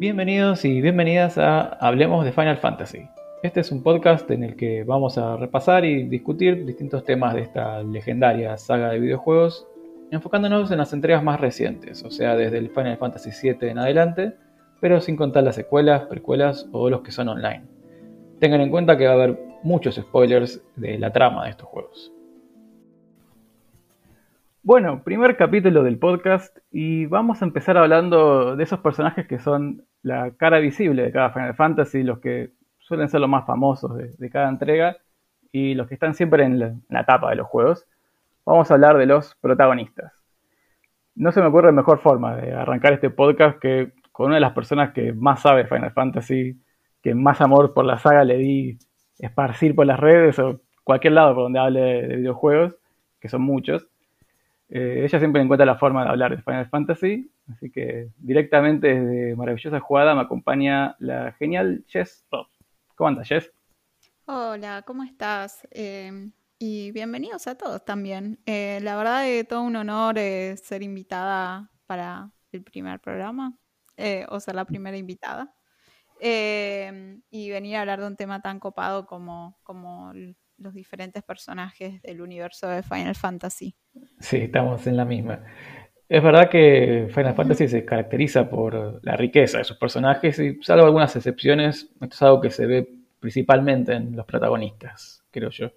Bienvenidos y bienvenidas a Hablemos de Final Fantasy. Este es un podcast en el que vamos a repasar y discutir distintos temas de esta legendaria saga de videojuegos, enfocándonos en las entregas más recientes, o sea, desde el Final Fantasy VII en adelante, pero sin contar las secuelas, precuelas o los que son online. Tengan en cuenta que va a haber muchos spoilers de la trama de estos juegos. Bueno, primer capítulo del podcast y vamos a empezar hablando de esos personajes que son la cara visible de cada Final Fantasy, los que suelen ser los más famosos de, cada entrega y los que están siempre en la, en la, tapa de los juegos. Vamos a hablar de los protagonistas. No se me ocurre mejor forma de arrancar este podcast que con una de las personas que más sabe Final Fantasy, que más amor por la saga le di esparcir por las redes o cualquier lado por donde hable de videojuegos, que son muchos. Eh, ella siempre encuentra la forma de hablar de Final Fantasy, así que directamente desde Maravillosa Jugada me acompaña la genial Jess Rob. ¿Cómo andas, Jess? Hola, ¿cómo estás? Eh, y bienvenidos a todos también. Eh, la verdad es todo un honor ser invitada para el primer programa, o ser la primera invitada. y venir a hablar de un tema tan copado como, como los diferentes personajes del universo de Final Fantasy. Sí, estamos en la misma. Es verdad que Final Fantasy se caracteriza por la riqueza de sus personajes y salvo algunas excepciones, esto es algo que se ve principalmente en los protagonistas, creo yo.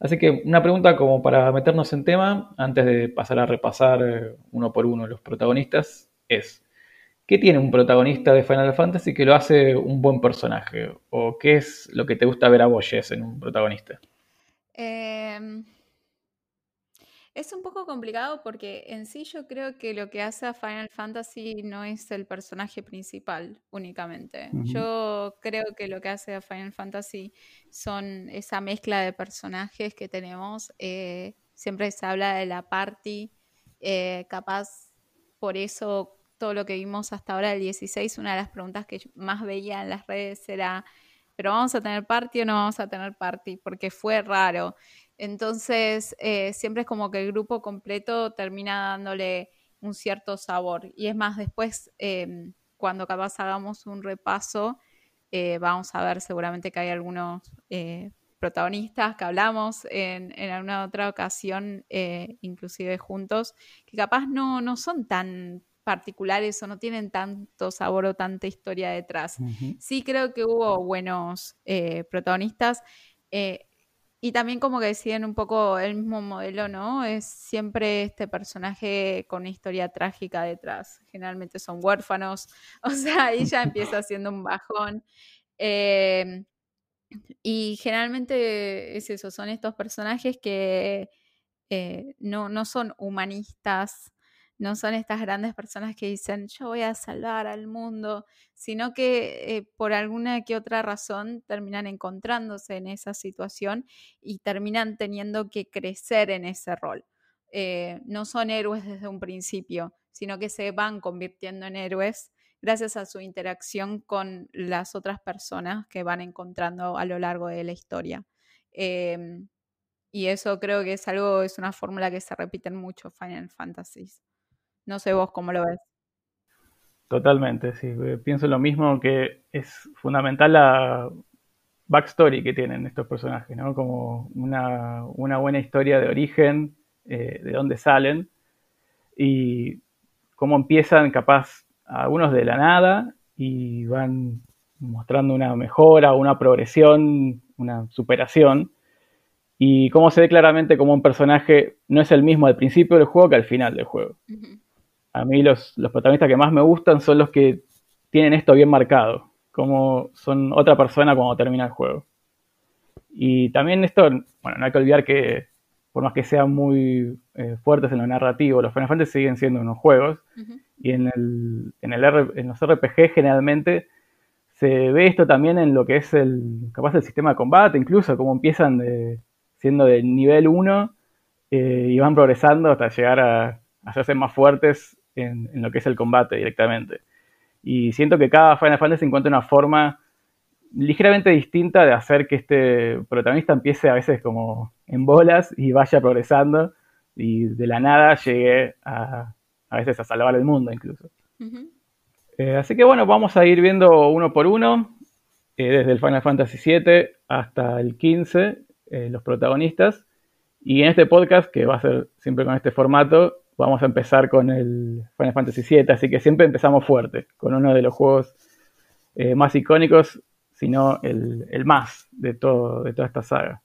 Así que una pregunta como para meternos en tema, antes de pasar a repasar eh, uno por uno los protagonistas, es, ¿qué tiene un protagonista de Final Fantasy que lo hace un buen personaje? ¿O qué es lo que te gusta ver a vos, en un protagonista? Eh, es un poco complicado porque en sí yo creo que lo que hace a Final Fantasy no es el personaje principal únicamente. Yo creo que lo que hace a Final Fantasy son esa mezcla de personajes que tenemos. Eh, siempre se habla de la party, eh, capaz por eso todo lo que vimos hasta ahora del 16, una de las preguntas que más veía en las redes era, ¿pero vamos a tener party o no vamos a tener party? Porque fue raro. Entonces, eh, siempre es como que el grupo completo termina dándole un cierto sabor. Y es más, después, em, cuando capaz hagamos un repaso, eh, vamos a ver seguramente que hay algunos eh, protagonistas que hablamos en, alguna otra ocasión, inclusive juntos, que capaz no, no son tan particulares o no tienen tanto sabor o tanta historia detrás. Sí creo que hubo buenos protagonistas. Y también como que deciden un poco el mismo modelo, ¿no? Es siempre este personaje con una historia trágica detrás. Generalmente son huérfanos, o sea, ahí ya empieza siendo un bajón. Em, y generalmente es eso, son estos personajes que eh, no, no son humanistas, no son estas grandes personas que dicen yo voy a salvar al mundo, sino que eh, por alguna que otra razón terminan encontrándose en esa situación y terminan teniendo que crecer en ese rol. Eh, no son héroes desde un principio, sino que se van convirtiendo en héroes gracias a su interacción con las otras personas que van encontrando a lo largo de la historia. Em, y eso creo que es algo, es una fórmula que se repite en muchos Final Fantasies. No sé vos cómo lo ves. Totalmente, sí. Eh, pienso lo mismo que es fundamental la backstory que tienen estos personajes, ¿no? Como una, buena historia de origen, eh, de dónde salen y cómo empiezan capaz algunos de la nada y van mostrando una mejora, una progresión, una superación y cómo se ve claramente como un personaje no es el mismo al principio del juego que al final del juego a mí los, protagonistas que más me gustan son los que tienen esto bien marcado, como son otra persona cuando termina el juego. Y también esto, bueno, no hay que olvidar que por más que sean muy eh, fuertes en lo narrativo, los Final Fantasy siguen siendo unos juegos y en, el, en, el en los RPG generalmente se ve esto también en lo que es el capaz el sistema de combate, incluso como empiezan de, siendo de nivel 1 eh, y van progresando hasta llegar a hacerse más fuertes en, lo que es el combate directamente. Y siento que cada Final Fantasy encuentra una forma ligeramente distinta de hacer que este protagonista empiece a veces como en bolas y vaya progresando y de la nada llegue a, a veces a salvar el mundo incluso. Eh, así que bueno, vamos a ir viendo uno por uno, eh, desde el Final Fantasy VII hasta el 15, eh, los protagonistas. Y en este podcast, que va a ser siempre con este formato, vamos a empezar con el Final Fantasy VII, así que siempre empezamos fuerte, con uno de los juegos más icónicos, sino el, el, más de, todo, de toda esta saga.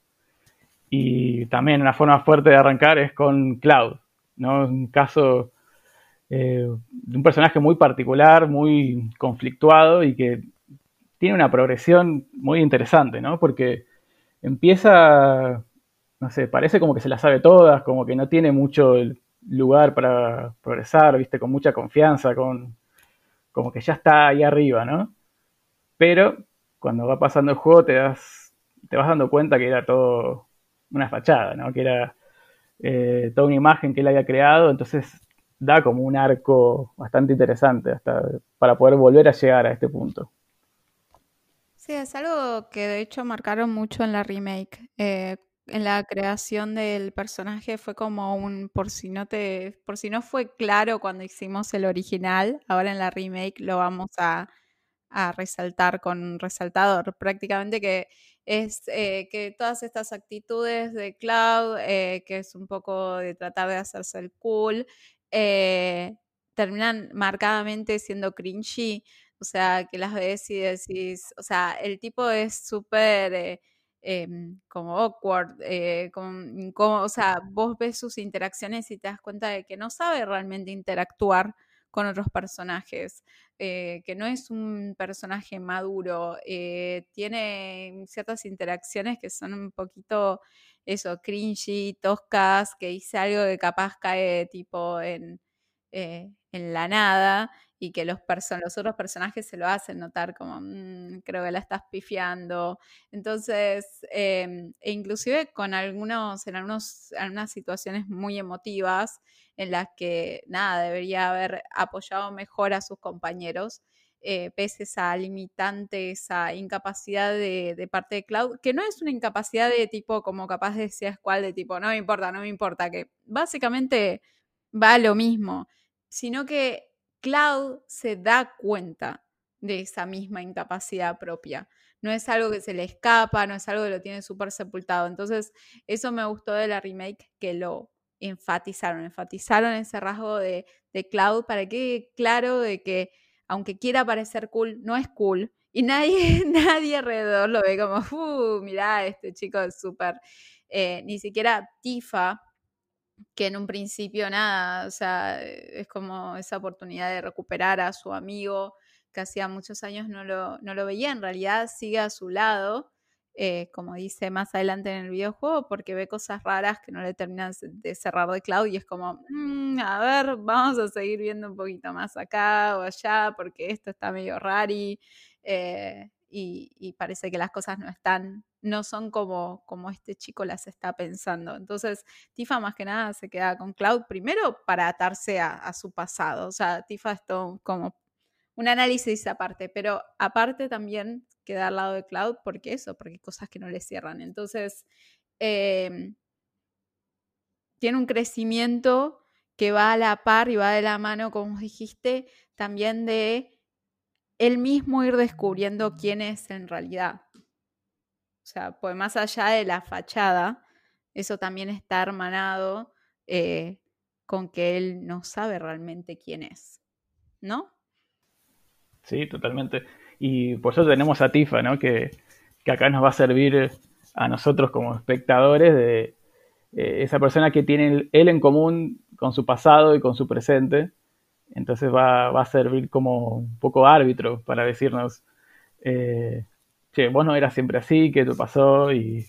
Y también una forma fuerte de arrancar es con Cloud, ¿no? Un caso eh, de un personaje muy particular, muy conflictuado y que tiene una progresión muy interesante, ¿no? Porque empieza, no sé, parece como que se la sabe todas, como que no tiene mucho lugar para progresar, viste, con mucha confianza, con como que ya está ahí arriba, ¿no? Pero cuando va pasando el juego te das, te vas dando cuenta que era todo una fachada, ¿no? Que era eh, toda una imagen que él había creado, entonces da como un arco bastante interesante hasta para poder volver a llegar a este punto. Sí, es algo que de hecho marcaron mucho en la remake. Eh, en la creación del personaje fue como un por si no te por si no fue claro cuando hicimos el original, ahora en la remake lo vamos a, a resaltar con un resaltador. Prácticamente que es eh, que todas estas actitudes de Cloud, eh, que es un poco de tratar de hacerse el cool, eh, terminan marcadamente siendo cringy. O sea, que las ves y decís, o sea, el tipo es súper em, como awkward, como, o sea, vos ves sus interacciones y te das cuenta de que no sabe realmente interactuar con otros personajes, eh, que no es un personaje maduro, eh, tiene ciertas interacciones que son un poquito eso, cringy, toscas, que dice algo que capaz cae tipo en, eh, en la nada y que los, los otros personajes se lo hacen notar como, mm, creo que la estás pifiando. Entonces, em, e inclusive con algunos, en algunos, algunas situaciones muy emotivas en las que, nada, debería haber apoyado mejor a sus compañeros. Eh, pese a limitante, esa incapacidad de, parte de Cloud, que no es una incapacidad de tipo como capaz de decir cuál, de tipo, no me importa, no me importa, que básicamente va a lo mismo, sino que Cloud se da cuenta de esa misma incapacidad propia. No es algo que se le escapa, no es algo que lo tiene súper sepultado. Entonces, eso me gustó de la remake, que lo enfatizaron, enfatizaron ese rasgo de, Cloud para que claro de que aunque quiera parecer cool, no es cool. Y nadie, nadie alrededor lo ve como, uh, mirá, este chico es súper. Eh, ni siquiera Tifa, que en un principio nada, o sea, es como esa oportunidad de recuperar a su amigo que hacía muchos años no lo, no lo veía, en realidad sigue a su lado, eh, como dice más adelante en el videojuego, porque ve cosas raras que no le terminan de cerrar de Cloud y es como, mm, a ver, vamos a seguir viendo un poquito más acá o allá, porque esto está medio rari. Eh, y, parece que las cosas no están, no son como, como este chico las está pensando. Entonces, Tifa más que nada se queda con Cloud primero para atarse a, su pasado. O sea, Tifa es todo como un análisis aparte, pero aparte también queda al lado de Cloud porque eso, porque hay cosas que no le cierran. Entonces, em, tiene un crecimiento que va a la par y va de la mano, como dijiste, también de él mismo ir descubriendo quién es en realidad. O sea, pues más allá de la fachada, eso también está hermanado eh, con que él no sabe realmente quién es, ¿no? Sí, totalmente. Y por eso tenemos a Tifa, ¿no? Que, acá nos va a servir a nosotros como espectadores de eh, esa persona que tiene él en común con su pasado y con su presente entonces va, a servir como un poco árbitro para decirnos, eh, che, vos no eras siempre así, ¿qué te pasó? Y,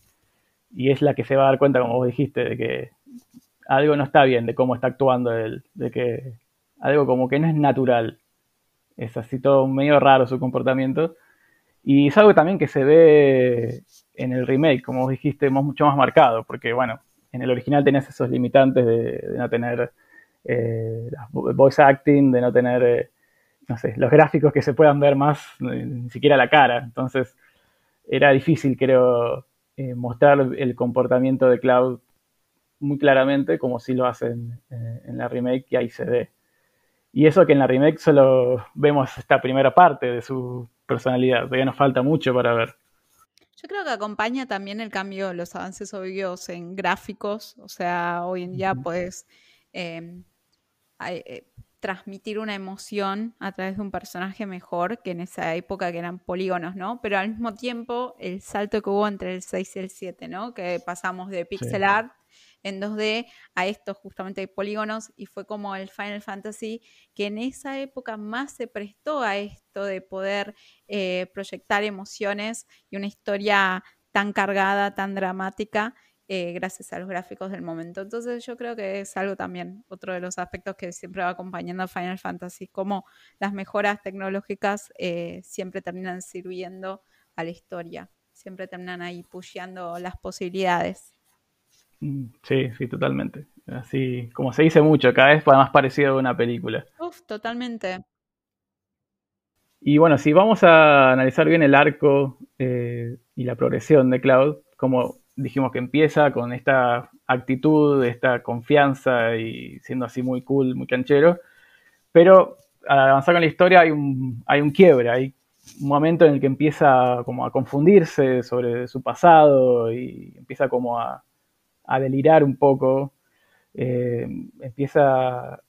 es la que se va a dar cuenta, como vos dijiste, de que algo no está bien, de cómo está actuando él, de que algo como que no es natural. Es así todo medio raro su comportamiento. Y es algo también que se ve en el remake, como vos dijiste, mucho más marcado, porque bueno, en el original tenés esos limitantes de no tener eh, voice acting, de no tener, eh, no sé, los gráficos que se puedan ver más, eh, ni siquiera la cara. Entonces, era difícil, creo, eh, mostrar el comportamiento de Cloud muy claramente, como si lo hacen en la remake, y ahí se ve. Y eso que en la remake solo vemos esta primera parte de su personalidad, todavía nos falta mucho para ver. Yo creo que acompaña también el cambio, los avances obvios en gráficos, o sea, hoy en día em, eh, transmitir una emoción a través de un personaje mejor que en esa época que eran polígonos, ¿no? Pero al mismo tiempo el salto que hubo entre el 6 y el 7, ¿no? Que pasamos de pixel art en 2D a estos justamente polígonos y fue como el Final Fantasy que en esa época más se prestó a esto de poder eh, proyectar emociones y una historia tan cargada, tan dramática. Eh, gracias a los gráficos del momento. Entonces yo creo que es algo también, otro de los aspectos que siempre va acompañando a Final Fantasy, como las mejoras tecnológicas eh, siempre terminan sirviendo a la historia, siempre terminan ahí pusheando las posibilidades. Mm, sí, sí, totalmente. Así, como se dice mucho, cada vez más parecido a una película. Uf, totalmente. Y bueno, si vamos a analizar bien el arco eh, y la progresión de Cloud, como dijimos que empieza con esta actitud, esta confianza y siendo así muy cool, muy canchero, pero al avanzar con la historia hay un, hay un quiebre, hay un momento en el que empieza como a confundirse sobre su pasado y empieza como a, a delirar un poco, eh, empieza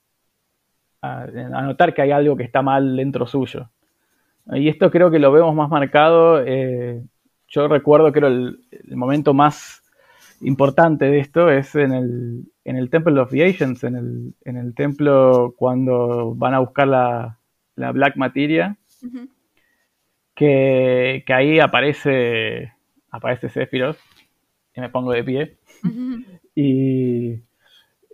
a, notar que hay algo que está mal dentro suyo. Y esto creo que lo vemos más marcado. Eh, yo recuerdo que el, el, momento más importante de esto es en el, en el Temple of the Ancients, en el, en el templo cuando van a buscar la, la Black Materia, que, que, ahí aparece, aparece Sephiroth, y me pongo de pie. y,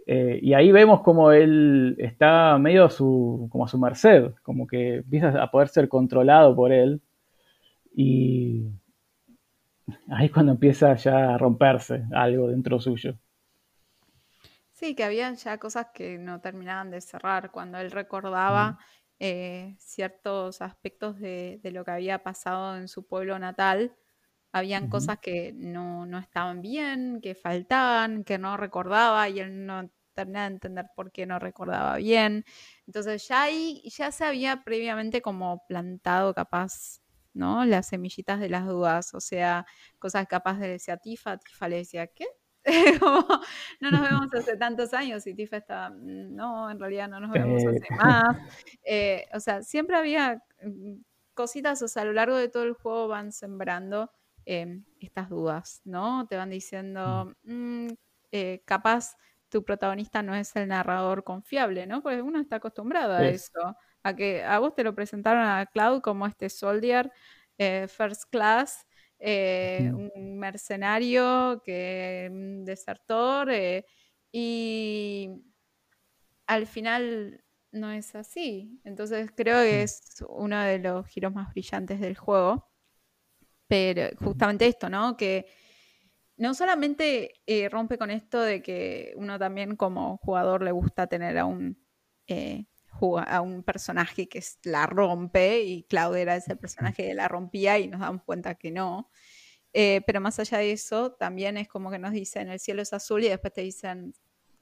eh, y, ahí vemos como él está medio a su, como a su merced, como que empieza a poder ser controlado por él. Y ahí es cuando empieza ya a romperse algo dentro suyo. Sí, que había ya cosas que no terminaban de cerrar cuando él recordaba eh, ciertos aspectos de, de, lo que había pasado en su pueblo natal habían cosas que no, estaban bien, que faltaban, que no recordaba y él no terminaba de entender por qué no recordaba bien. Entonces ya ahí ya se había previamente como plantado capaz, ¿no? Las semillitas de las dudas, o sea, cosas capaz de decir a Tifa, Tifa le decía, ¿qué? no nos vemos hace tantos años y Tifa estaba, mm, no, en realidad no nos vemos hace más. Eh, o sea, siempre había mm, cositas, o sea, a lo largo de todo el juego van sembrando Em, estas dudas, ¿no? Te van diciendo, mm, eh, capaz tu protagonista no es el narrador confiable, ¿no? Porque uno está acostumbrado a eso, a que a vos te lo presentaron a Cloud como este soldier eh, first class, eh, un mercenario, que un desertor, y al final no es así. Entonces creo que es uno de los giros más brillantes del juego. Pero justamente esto, ¿no? Que no solamente eh, rompe con esto de que uno también como jugador le gusta tener a un, eh, a un personaje que la rompe y Claudia era ese personaje que la rompía y nos damos cuenta que no. Eh, pero más allá de eso, también es como que nos dicen el cielo es azul y después te dicen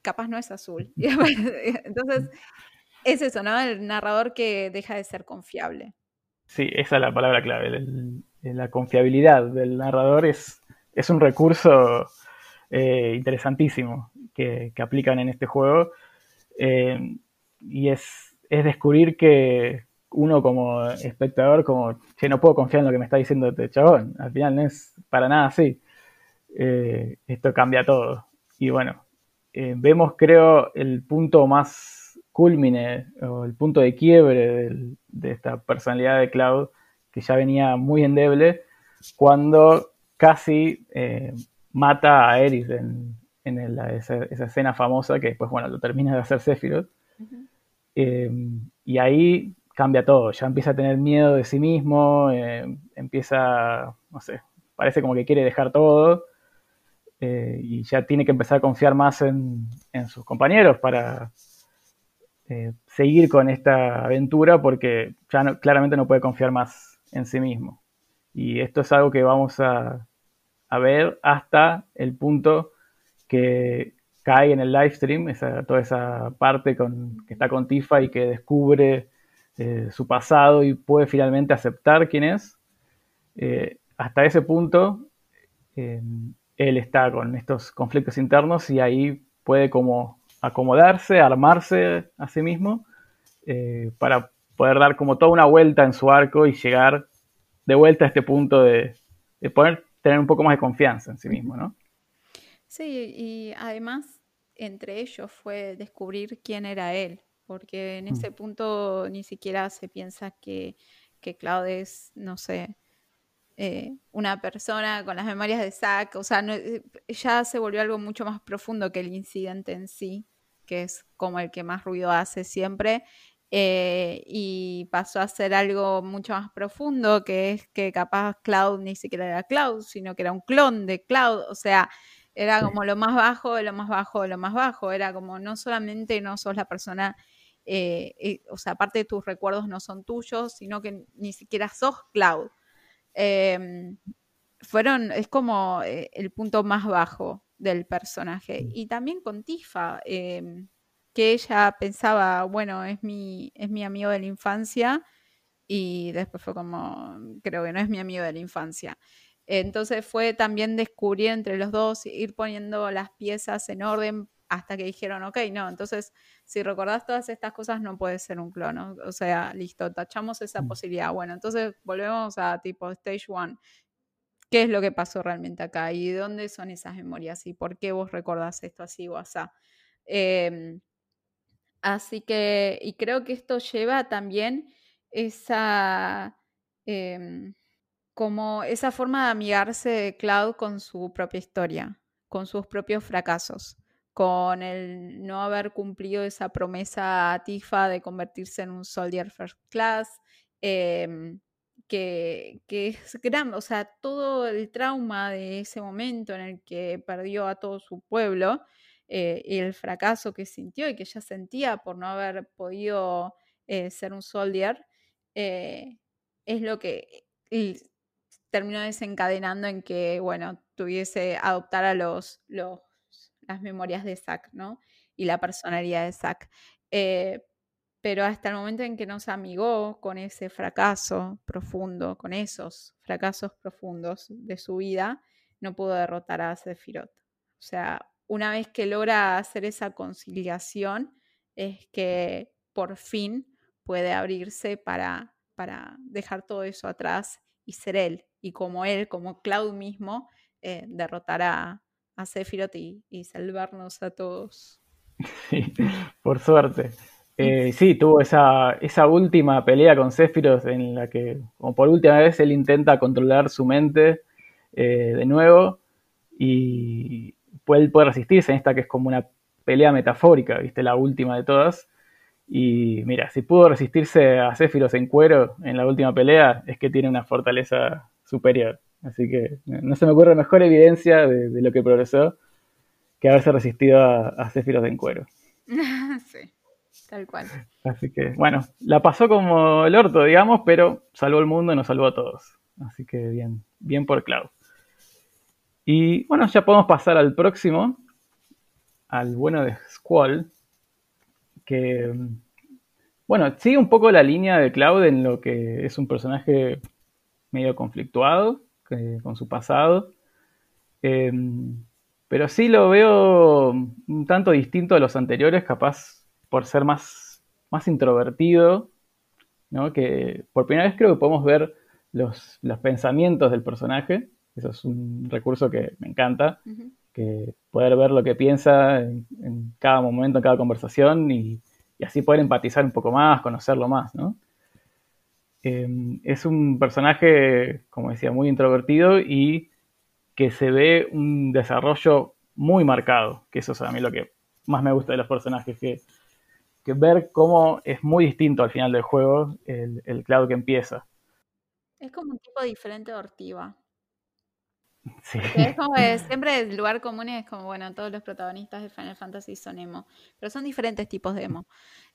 capaz no es azul. Entonces, es eso, ¿no? El narrador que deja de ser confiable. Sí, esa es la palabra clave. El, eh, la confiabilidad del narrador es, es un recurso eh, interesantísimo que, aplican en este juego. Eh, y es, es, descubrir que uno como espectador, como, che, no puedo confiar en lo que me está diciendo este chabón. Al final no es para nada así. esto cambia todo. Y bueno, vemos creo el punto más culmine o el punto de quiebre de esta personalidad de Cloud que ya venía muy endeble, cuando casi eh, mata a Eris en, esa, escena famosa que después, bueno, lo termina de hacer Sephiroth. Eh, y ahí cambia todo, ya empieza a tener miedo de sí mismo, eh, empieza, no sé, parece como que quiere dejar todo y ya tiene que empezar a confiar más en, sus compañeros para seguir con esta aventura porque ya claramente no puede confiar más en sí mismo. Y esto es algo que vamos a, ver hasta el punto que cae en el live stream, esa, toda esa parte con, que está con Tifa y que descubre eh, su pasado y puede finalmente aceptar quién es, eh, hasta ese punto él está con estos conflictos internos y ahí puede como acomodarse, armarse a sí mismo para poder dar como toda una vuelta en su arco y llegar de vuelta a este punto de, de poder tener un poco más de confianza en sí mismo, ¿no? Sí, y además entre ellos fue descubrir quién era él, porque en mm. ese punto ni siquiera se piensa que, que Cloud es, no sé, eh, una persona con las memorias de Zack, o sea, eh, ya se volvió algo mucho más profundo que el incidente en sí, que es como el que más ruido hace siempre, eh, y pasó a ser algo mucho más profundo, que es que capaz Cloud ni siquiera era Cloud, sino que era un clon de Cloud, o sea, era como lo más bajo, de lo más bajo, de lo más bajo. Era como no solamente no sos la persona, eh, eh, o sea, aparte de tus recuerdos no son tuyos, sino que ni siquiera sos Cloud. Em, fueron, es como eh, el punto más bajo del personaje. Y también con Tifa, em, que ella pensaba, bueno, es mi, es mi amigo de la infancia. Y después fue como, creo que no es mi amigo de la infancia. Entonces fue también descubrir entre los dos, ir poniendo las piezas en orden hasta que dijeron, ok, no, entonces si recordás todas estas cosas no puede ser un clon, o sea, listo, tachamos esa mm. posibilidad. Bueno, entonces volvemos a tipo stage one. ¿Qué es lo que pasó realmente acá? ¿Y dónde son esas memorias? ¿Y por qué vos recordás esto así o así? Em, así que, y creo que esto lleva también esa... Em, como esa forma de amigarse Cloud con su propia historia, con sus propios fracasos, con el no haber cumplido esa promesa a Tifa de convertirse en un soldier first class, em, que, es grande, o sea, todo el trauma de ese momento en el que perdió a todo su pueblo eh, y el fracaso que sintió y que ella sentía por no haber podido eh, ser un soldier, eh, es lo que terminó desencadenando en que, bueno, tuviese, adoptar a los, los, las memorias de Zack, ¿no? Y la personalidad de Zack. Eh, pero hasta el momento en que nos amigó con ese fracaso profundo, con esos fracasos profundos de su vida, no pudo derrotar a Sephiroth. O sea, una vez que logra hacer esa conciliación, es que por fin puede abrirse para, para dejar todo eso atrás y ser él, y como él, como Cloud mismo, eh, derrotar a, a Sephiroth y, salvarnos a todos. Sí, por suerte. Eh, sí, tuvo esa, esa última pelea con Sephiroth en la que, como por última vez, él intenta controlar su mente eh, de nuevo y puede, puede resistirse en esta que es como una pelea metafórica, ¿viste? La última de todas. Y mira, si pudo resistirse a Sephiroth en cuero en la última pelea, es que tiene una fortaleza superior. Así que no se me ocurre mejor evidencia de, lo que progresó que haberse resistido a, a en cuero. sí, tal cual. Así que, bueno, la pasó como el orto, digamos, pero salvó el mundo y nos salvó a todos. Así que bien, bien por Cloud. Y bueno, ya podemos pasar al próximo, al bueno de Squall, que, bueno, sigue un poco la línea de Cloud en lo que es un personaje medio conflictuado con su pasado. Em, pero sí lo veo un tanto distinto a los anteriores, capaz por ser más, más introvertido, ¿no? que por primera vez creo que podemos ver los, los pensamientos del personaje. Eso es un recurso que me encanta, que poder ver lo que piensa en, cada momento, en cada conversación y, y, así poder empatizar un poco más, conocerlo más, ¿no? Em, es un personaje, como decía, muy introvertido y que se ve un desarrollo muy marcado, que eso es a mí lo que más me gusta de los personajes, que, que ver cómo es muy distinto al final del juego el, el Cloud que empieza. Es como un tipo diferente de Ortiva. Sí. Es como que siempre el lugar común es como, bueno, todos los protagonistas de Final Fantasy son emo, pero son diferentes tipos de emo.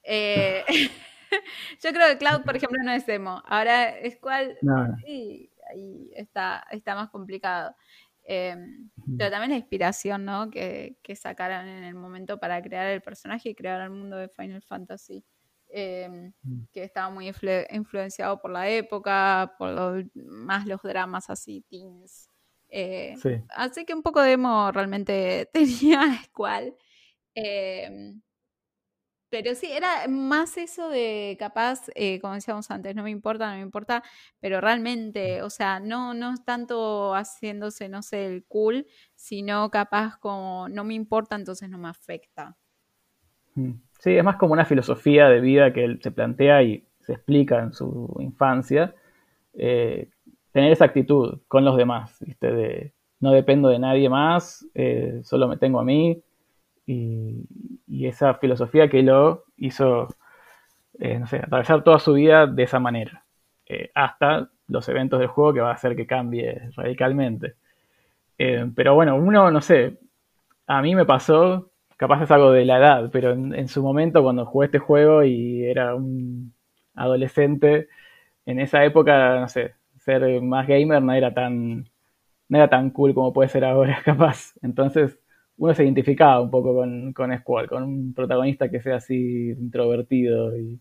Eh, Yo creo que Cloud, por ejemplo, no es emo. Ahora es cual. Sí, ahí está, está más complicado. Em, pero también la inspiración, ¿no? Que, que, sacaran en el momento para crear el personaje y crear el mundo de Final Fantasy. Mm. que estaba muy influenciado por la época, por más los dramas así, teens. Eh, así que un poco de emo realmente tenía cual. Em, pero sí, era más eso de capaz, eh, como decíamos antes, no me importa, no me importa, pero realmente, o sea, no, no tanto haciéndose, no sé, el cool, sino capaz como no me importa, entonces no me afecta. Mm. Sí, es más como una filosofía de vida que él se plantea y se explica en su infancia. Eh, tener esa actitud con los demás, no dependo de nadie más, eh, solo me tengo a mí, y, esa filosofía que lo hizo, eh, atravesar toda su vida de esa manera, eh, hasta los eventos del juego que va a hacer que cambie radicalmente. Pero bueno, uno, no sé, a mí me pasó, capaz es algo de la edad, pero en, su momento cuando jugué este juego y era un adolescente, en esa época, no sé, ser más gamer no era tan, no era tan cool como puede ser ahora, capaz. Entonces, uno se identificaba un poco con, con Squall, con un protagonista que sea así introvertido y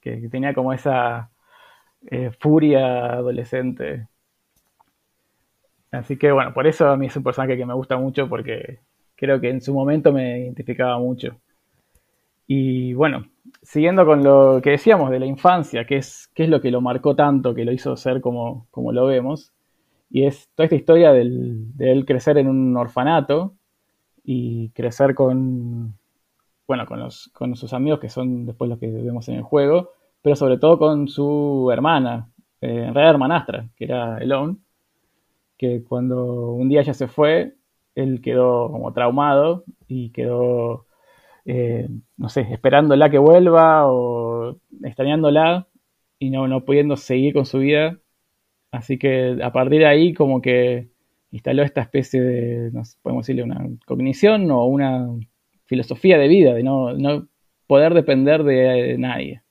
que, tenía como esa eh, furia adolescente. Así que bueno, por eso a mí es un personaje que me gusta mucho porque creo que en su momento me identificaba mucho. Y bueno, siguiendo con lo que decíamos de la infancia, que es, es lo que lo marcó tanto, que lo hizo ser como, como lo vemos, y es toda esta historia del, de él crecer en un orfanato, y crecer con, bueno, con, los, con sus amigos, que son después los que vemos en el juego, pero sobre todo con su hermana, eh, en realidad hermanastra, que era Elon, que cuando un día ya se fue, él quedó como traumado y quedó, eh, no sé, esperándola que vuelva o extrañándola y no, no pudiendo seguir con su vida. Así que a partir de ahí como que instaló esta especie de, no podemos decirle, una cognición o una filosofía de vida, de no, poder depender de nadie.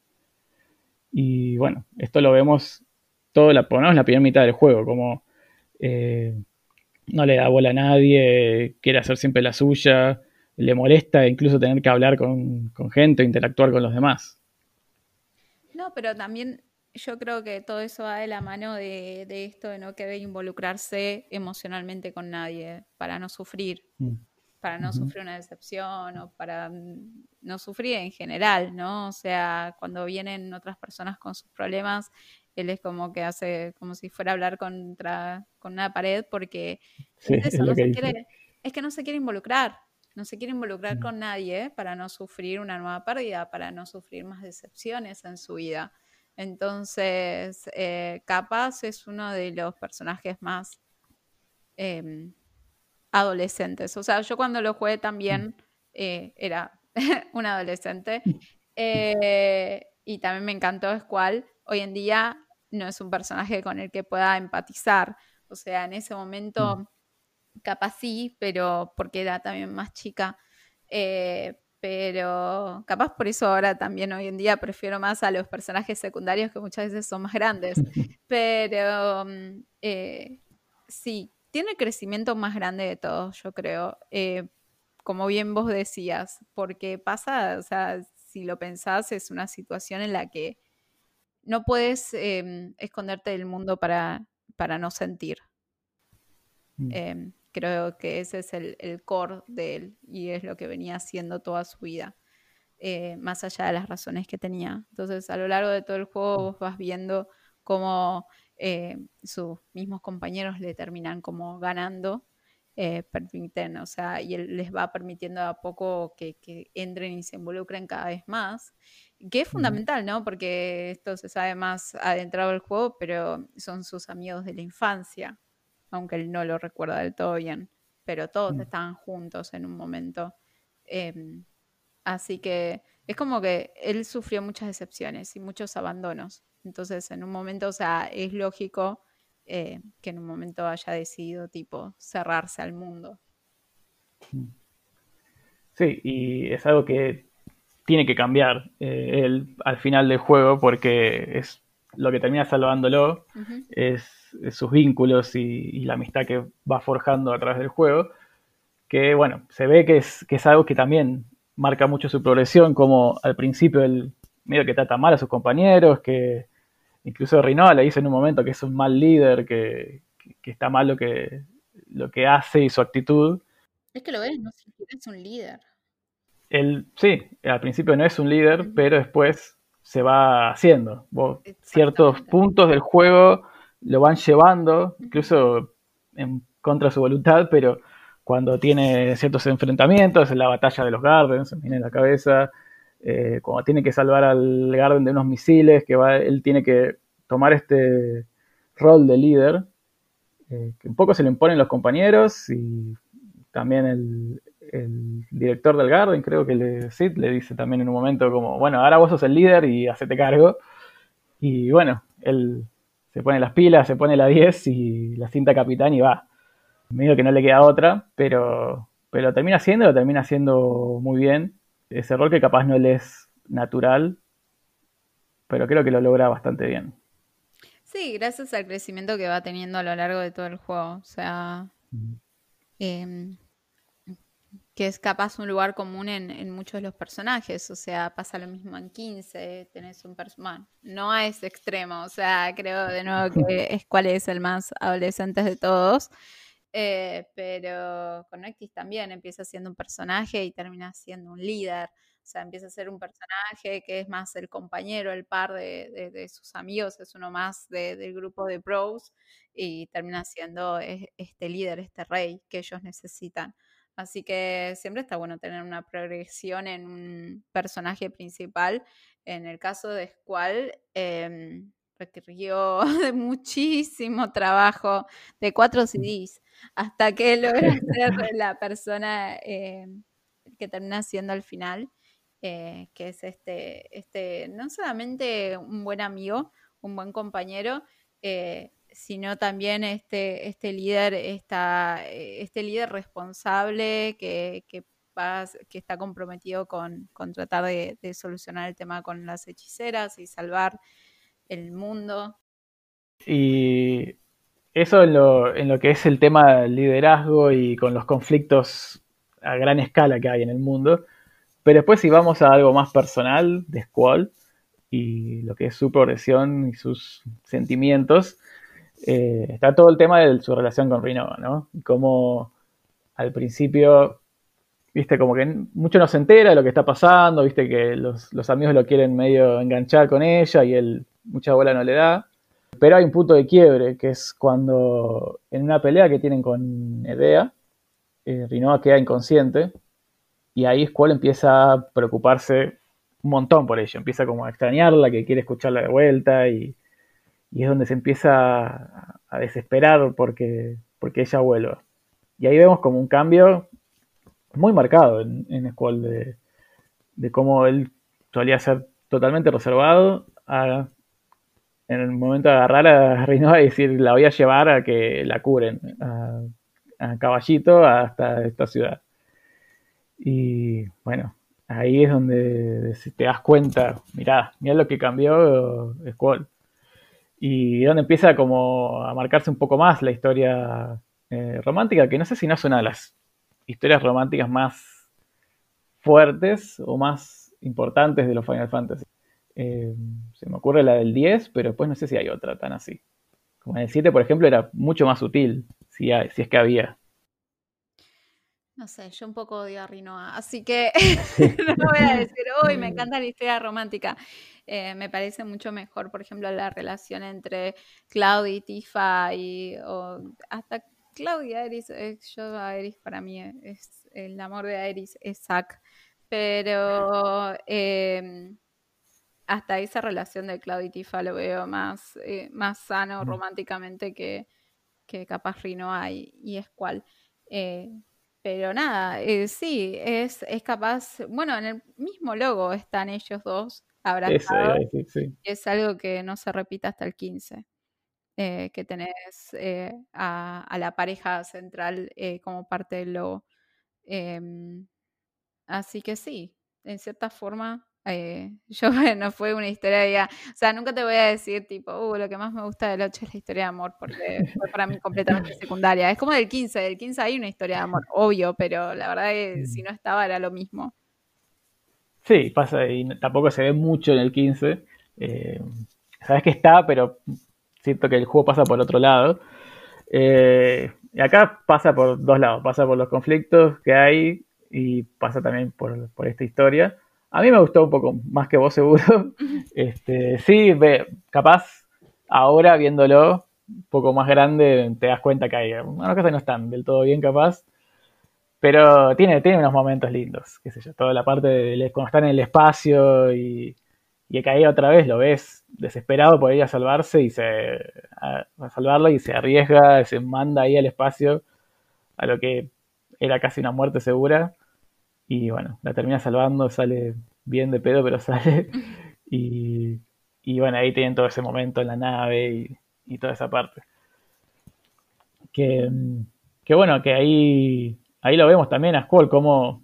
Y bueno, esto lo vemos todo, la, ponemos la primera mitad del juego, como eh, no le da bola a nadie, quiere hacer siempre la suya, le molesta incluso tener que hablar con, con gente o interactuar con los demás. No, pero también yo creo que todo eso va de la mano de, esto de no querer involucrarse emocionalmente con nadie para no sufrir, mm. para no sufrir una decepción o para no sufrir en general, ¿no? O sea, cuando vienen otras personas con sus problemas, él es como que hace como si fuera a hablar contra con una pared porque es, eso, no se quiere, es que no se quiere involucrar, no se quiere involucrar mm. con nadie para no sufrir una nueva pérdida, para no sufrir más decepciones en su vida. Entonces, eh, capaz es uno de los personajes más em, adolescentes. O sea, yo cuando lo jugué también mm. eh, era un adolescente. Mm. Eh, y también me encantó Squall. Hoy en día no es un personaje con el que pueda empatizar. O sea, en ese momento. Capaz sí, pero porque era también más chica pero capaz por eso ahora también hoy en día prefiero más a los personajes secundarios que muchas veces son más grandes. Pero mm, eh, sí, tiene el crecimiento más grande de todos, yo creo. Eh, como bien vos decías, porque pasa, o sea, si lo pensás, es una situación en la que no puedes em, esconderte del mundo para, para no sentir. Mm. Creo que ese es el, core de él y es lo que venía haciendo toda su vida, eh, más allá de las razones que tenía. Entonces, a lo largo de todo el juego vos vas viendo cómo eh, sus mismos compañeros le terminan como ganando, eh, permiten, o sea, y él les va permitiendo a poco que, que, entren y se involucren cada vez más, que es fundamental, ¿no? Porque esto se sabe más adentrado el juego, pero son sus amigos de la infancia aunque él no lo recuerda del todo bien, pero todos mm. estaban juntos en un momento. Em, así que es como que él sufrió muchas decepciones y muchos abandonos. Entonces, en un momento, o sea, es lógico eh, que en un momento haya decidido, tipo, cerrarse al mundo. Mm. Sí, y es algo que tiene que cambiar eh, él al final del juego porque es lo que termina salvándolo es, sus vínculos y, la amistad que va forjando a través del juego, que bueno, se ve que es, que es algo que también marca mucho su progresión, como al principio el medio que trata mal a sus compañeros, que incluso Rinoa le dice en un momento que es un mal líder, que, está mal lo que, lo que hace y su actitud. Es que lo ves, no es un líder. Él, sí, al principio no es un líder, pero después se va haciendo. ciertos puntos del juego lo van llevando, incluso en contra de su voluntad, pero cuando tiene ciertos enfrentamientos, en la batalla de los Gardens, se viene en la cabeza, eh, cuando tiene que salvar al Garden de unos misiles, que va, él tiene que tomar este rol de líder, eh, que un poco se le imponen los compañeros y también el, director del Garden, creo que le, Sid le dice también en un momento como, bueno, ahora vos sos el líder y hacete cargo. Y bueno, él se pone las pilas, se pone la 10 y la cinta capitán y va. Medio que no le queda otra, pero, pero lo termina haciendo, lo termina haciendo muy bien. Ese rol que capaz no le es natural, pero creo que lo logra bastante bien. Sí, gracias al crecimiento que va teniendo a lo largo de todo el juego. O sea, que es capaz un lugar común en, muchos de los personajes. O sea, pasa lo mismo en 15, tenés un personaje, no a ese extremo. O sea, creo de nuevo que es cuál es el más adolescente de todos. Eh, pero con también empieza siendo un personaje y termina siendo un líder. O sea, empieza a ser un personaje que es más el compañero, el par de, sus amigos, es uno más del grupo de pros y termina siendo este líder, este rey que ellos necesitan. Así que siempre está bueno tener una progresión en un personaje principal. En el caso de Squall, eh, requirió de muchísimo trabajo, de cuatro CDs, hasta que logra ser la persona eh, que termina siendo al final, eh, que es este, este, no solamente un buen amigo, un buen compañero, eh, sino también este, este líder, este líder responsable que, que, que está comprometido con, con tratar de, de, solucionar el tema con las hechiceras y salvar el mundo. Y eso en lo, en lo que es el tema del liderazgo y con los conflictos a gran escala que hay en el mundo. Pero después si vamos a algo más personal de Squall y lo que es su progresión y sus sentimientos, eh, está todo el tema de su relación con Rinoa, ¿no? Como al principio viste, como que mucho no se entera de lo que está pasando, viste que los, amigos lo quieren medio enganchar con ella y él mucha bola no le da. Pero hay un punto de quiebre, que es cuando en una pelea que tienen con Edea, eh, Rinoa queda inconsciente y ahí Squall empieza a preocuparse un montón por ella, empieza como a extrañarla, que quiere escucharla de vuelta y, es donde se empieza a, a desesperar porque, porque ella vuelva. Y ahí vemos como un cambio muy marcado en, Squall de, de, cómo él solía ser totalmente reservado a en el momento de agarrar a Rinoa y decir la voy a llevar a que la curen a, caballito hasta esta ciudad y bueno ahí es donde te das cuenta mirá mirá lo que cambió Squall y donde empieza como a marcarse un poco más la historia eh, romántica que no sé si no es una de las historias románticas más fuertes o más importantes de los Final Fantasy. Eh, se me ocurre la del 10, pero después no sé si hay otra tan así. Como en el 7, por ejemplo, era mucho más sutil, si, si es que había. No sé, yo un poco odio a Rinoa, así que no voy a decir, uy, me encanta la historia romántica. Eh, me parece mucho mejor, por ejemplo, la relación entre Cloud y Tifa y o hasta Claudia Aeris, yo Aeris para mí es el amor de Aeris es Zack, pero em, hasta esa relación de Claudia y Tifa lo veo más, eh, más sano románticamente que, que capaz Rinoa y, y es cual. Pero nada, eh, sí, es, es capaz, bueno, en el mismo logo están ellos dos abrazados. Es algo que no se repite hasta el 15. Eh, que tenés eh, a, la pareja central como parte del logo. Em, así que sí, en cierta forma Eh, yo, bueno, fue una historia, o sea, nunca te voy a decir, tipo, uh, lo que más me gusta del 8 es la historia de amor, porque fue para mí completamente secundaria. Es como del 15, del 15 hay una historia de amor, obvio, pero la verdad es que si no estaba era lo mismo. Sí, pasa, y tampoco se ve mucho en el 15. Eh, sabes que está, pero siento que el juego pasa por otro lado. Eh, y acá pasa por dos lados, pasa por los conflictos que hay y pasa también por, por esta historia. A mí me gustó un poco más que vos seguro. Este, sí, ve, capaz ahora viéndolo un poco más grande te das cuenta que hay algunas cosas no están del todo bien capaz. Pero tiene, tiene unos momentos lindos, qué sé yo, toda la parte de cuando están en el espacio y, y cae otra vez, lo ves desesperado por ir a salvarse y se a, a salvarlo y se arriesga, se manda ahí al espacio a lo que era casi una muerte segura y bueno, la termina salvando, sale bien de pedo, pero sale. Y, y bueno, ahí tienen todo ese momento en la nave y, toda esa parte. Que, que, bueno, que ahí, ahí lo vemos también a Squall, como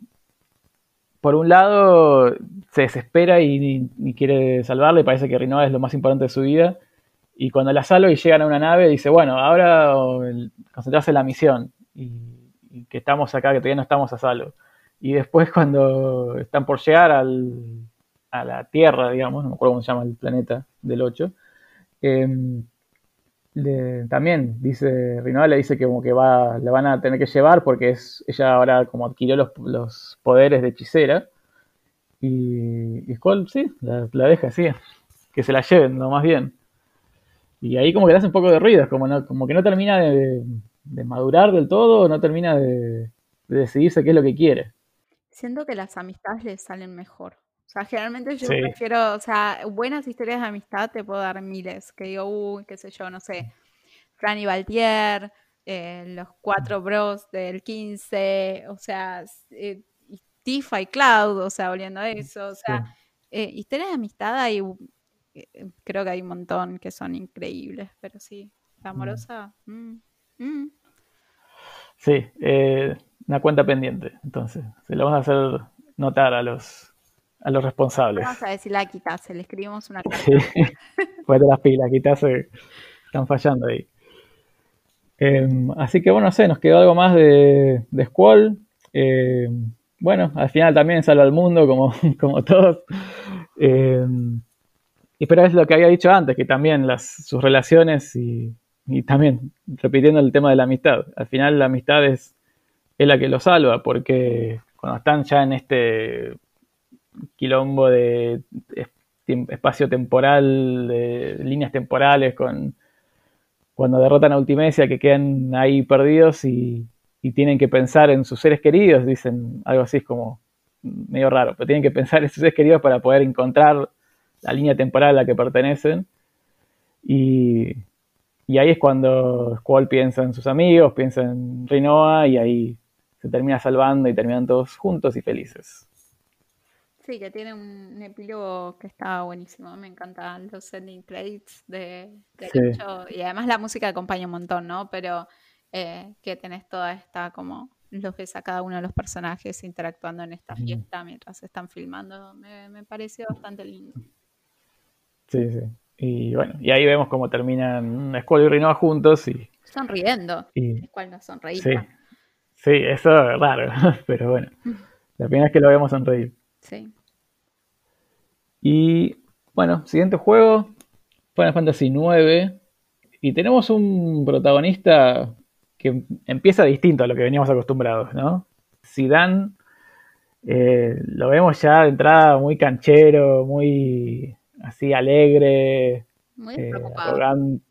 por un lado se desespera y, quiere salvarle, parece que Rinoa es lo más importante de su vida. Y cuando la salva y llegan a una nave, dice, bueno, ahora concentrarse en la misión. Y, y que estamos acá, que todavía no estamos a salvo. Y después cuando están por llegar al, a la Tierra, digamos, no me acuerdo cómo se llama el planeta del 8, em, también dice, Rinoa le dice que como que va, la van a tener que llevar porque es, ella ahora como adquirió los, poderes de hechicera. Y, y Skull, sí, la, deja así, que se la lleven, no más bien. Y ahí como que le hace un poco de ruido, como, no, como que no termina de, madurar del todo, no termina de, de decidirse qué es lo que quiere siento que las amistades les salen mejor. O sea, generalmente yo prefiero, o sea, buenas historias de amistad te puedo dar miles. Que digo, uy, qué sé yo, no sé, Franny Valtier, eh, los cuatro bros del 15, o sea, eh, Tifa y Cloud, o sea, volviendo a eso, o sea, eh, historias de amistad hay, eh, creo que hay un montón que son increíbles, pero sí, la mm. amorosa, mm, mm. Sí, eh, una cuenta pendiente, entonces. Se lo vamos a hacer notar a los, a los responsables. Vamos a decirle a Kitase, le escribimos una carta. Sí, de las pilas, Kitase, están fallando ahí. Em, así que bueno, no sé, nos quedó algo más de, de Squall. Em, bueno, al final también salva al mundo, como, como todos. Em, y pero es lo que había dicho antes, que también las, sus relaciones y, y también repitiendo el tema de la amistad. Al final la amistad es es la que lo salva, porque cuando están ya en este quilombo de espacio temporal, de líneas temporales, con cuando derrotan a Ultimecia, que quedan ahí perdidos y, tienen que pensar en sus seres queridos, dicen algo así, es como medio raro, pero tienen que pensar en sus seres queridos para poder encontrar la línea temporal a la que pertenecen. Y, y ahí es cuando Squall piensa en sus amigos, piensa en Rinoa y ahí se termina salvando y terminan todos juntos y felices. Sí, que tiene un, epílogo que está buenísimo. Me encantan los ending credits de, hecho. Y además la música acompaña un montón, ¿no? Pero eh, que tenés toda esta como los ves a cada uno de los personajes interactuando en esta fiesta mientras están filmando. Me, me pareció bastante lindo. Sí, sí. Y bueno, y ahí vemos cómo terminan Escuela y Rinoa juntos y. Sonriendo. Y, ¿Cuál no sonreír? Sí. Sí, eso es raro, pero bueno. La primera vez que lo vemos sonreír. Sí. Y bueno, siguiente juego, Final Fantasy IX. Y tenemos un protagonista que empieza distinto a lo que veníamos acostumbrados, ¿no? Zidane, eh, lo vemos ya de entrada muy canchero, muy así alegre, muy eh, arrogante.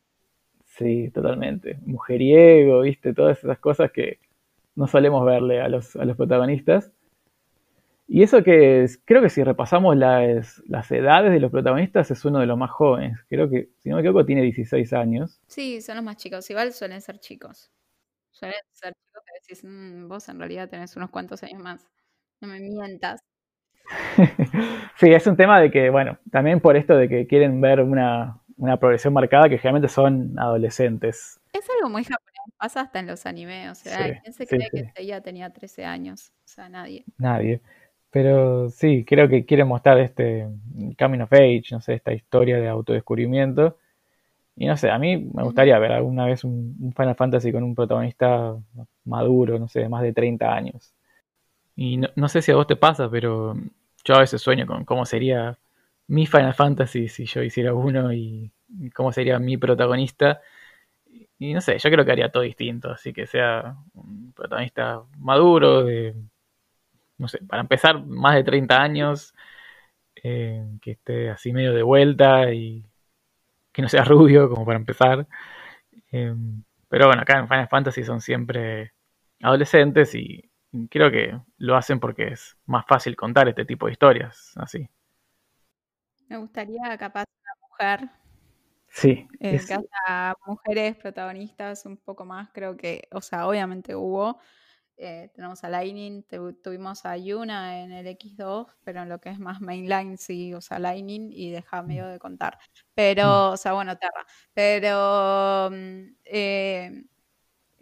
Sí, totalmente. Mujeriego, viste, todas esas cosas que, no solemos verle a los, a los protagonistas. Y eso que creo que si repasamos las, las, edades de los protagonistas es uno de los más jóvenes. Creo que, si no me equivoco, tiene 16 años. Sí, son los más chicos. Igual suelen ser chicos. Suelen ser chicos que decís, mm, vos en realidad tenés unos cuantos años más. No me mientas. sí, es un tema de que, bueno, también por esto de que quieren ver una, una progresión marcada que generalmente son adolescentes. Es algo muy japonés, pasa hasta en los animes, o sea, ¿quién se cree que ella tenía 13 años? O sea, nadie. Nadie. Pero sí, creo que quiere mostrar este Coming of Age, no sé, esta historia de autodescubrimiento. Y no sé, a mí me gustaría ver alguna vez un, Final Fantasy con un protagonista maduro, no sé, de más de 30 años. Y no, sé si a vos te pasa, pero yo a veces sueño con cómo sería mi Final Fantasy si yo hiciera uno y, cómo sería mi protagonista. Y no sé, yo creo que haría todo distinto, así que sea un protagonista maduro, de, no sé, para empezar, más de 30 años, eh, que esté así medio de vuelta y que no sea rubio, como para empezar. Eh, pero bueno, acá en Final Fantasy son siempre adolescentes y creo que lo hacen porque es más fácil contar este tipo de historias así. Me gustaría capaz una mujer. Sí. En es... mujeres protagonistas un poco más, creo que, o sea, obviamente hubo. Eh, tenemos a Lightning, tuvimos a Yuna en el X2, pero en lo que es más mainline sí, o sea, Lightning y deja mm. medio de contar. Pero, mm. o sea, bueno, Terra. Pero mm, eh,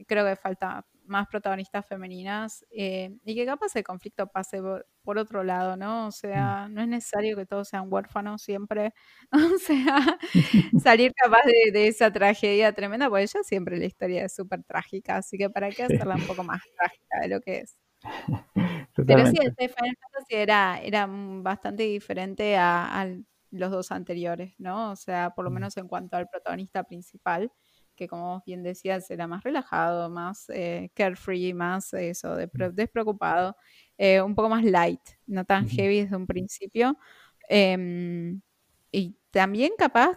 creo que falta más protagonistas femeninas eh, y que capaz el conflicto pase por, otro lado, ¿no? O sea, no es necesario que todos sean huérfanos siempre, o sea, salir capaz de, esa tragedia tremenda, porque ya siempre la historia es súper trágica, así que para qué hacerla un poco más trágica de lo que es. Pero sí, este Final Fantasy era, era bastante diferente a, a los dos anteriores, ¿no? O sea, por lo menos en cuanto al protagonista principal que como bien decías era más relajado, más eh, carefree, más eso, despreocupado, eh, un poco más light, no tan heavy desde un principio. Em, y también capaz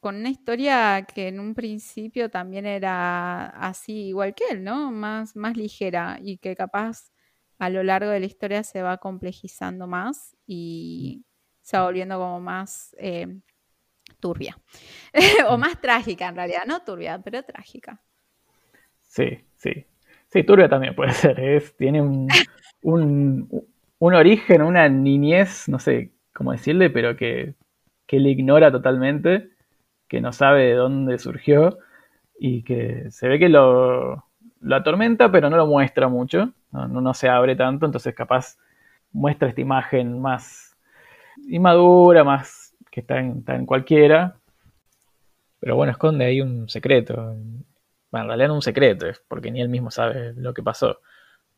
con una historia que en un principio también era así igual que él, ¿no? Más, más ligera y que capaz a lo largo de la historia se va complejizando más y se va volviendo como más eh, turbia. o más trágica en realidad, no turbia, pero trágica. Sí, sí. Sí, turbia también puede ser. Es, tiene un, un, origen, una niñez, no sé cómo decirle, pero que, que le ignora totalmente, que no sabe de dónde surgió y que se ve que lo, lo atormenta, pero no lo muestra mucho, no, no, se abre tanto, entonces capaz muestra esta imagen más inmadura, más que está en, cualquiera. Pero bueno, esconde ahí un secreto. Bueno, en realidad no un secreto, es porque ni él mismo sabe lo que pasó.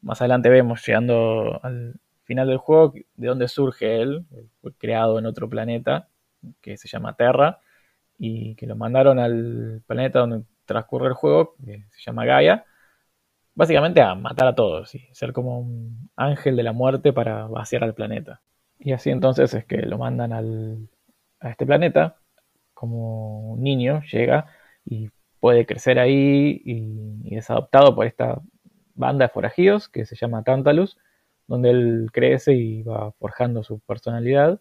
Más adelante vemos, llegando al final del juego, de dónde surge él. Fue creado en otro planeta que se llama Terra y que lo mandaron al planeta donde transcurre el juego, que se llama Gaia, básicamente a matar a todos y ser como un ángel de la muerte para vaciar al planeta. Y así entonces es que lo mandan al, a este planeta como un niño, llega y puede crecer ahí y, es adoptado por esta banda de forajidos que se llama Tantalus, donde él crece y va forjando su personalidad.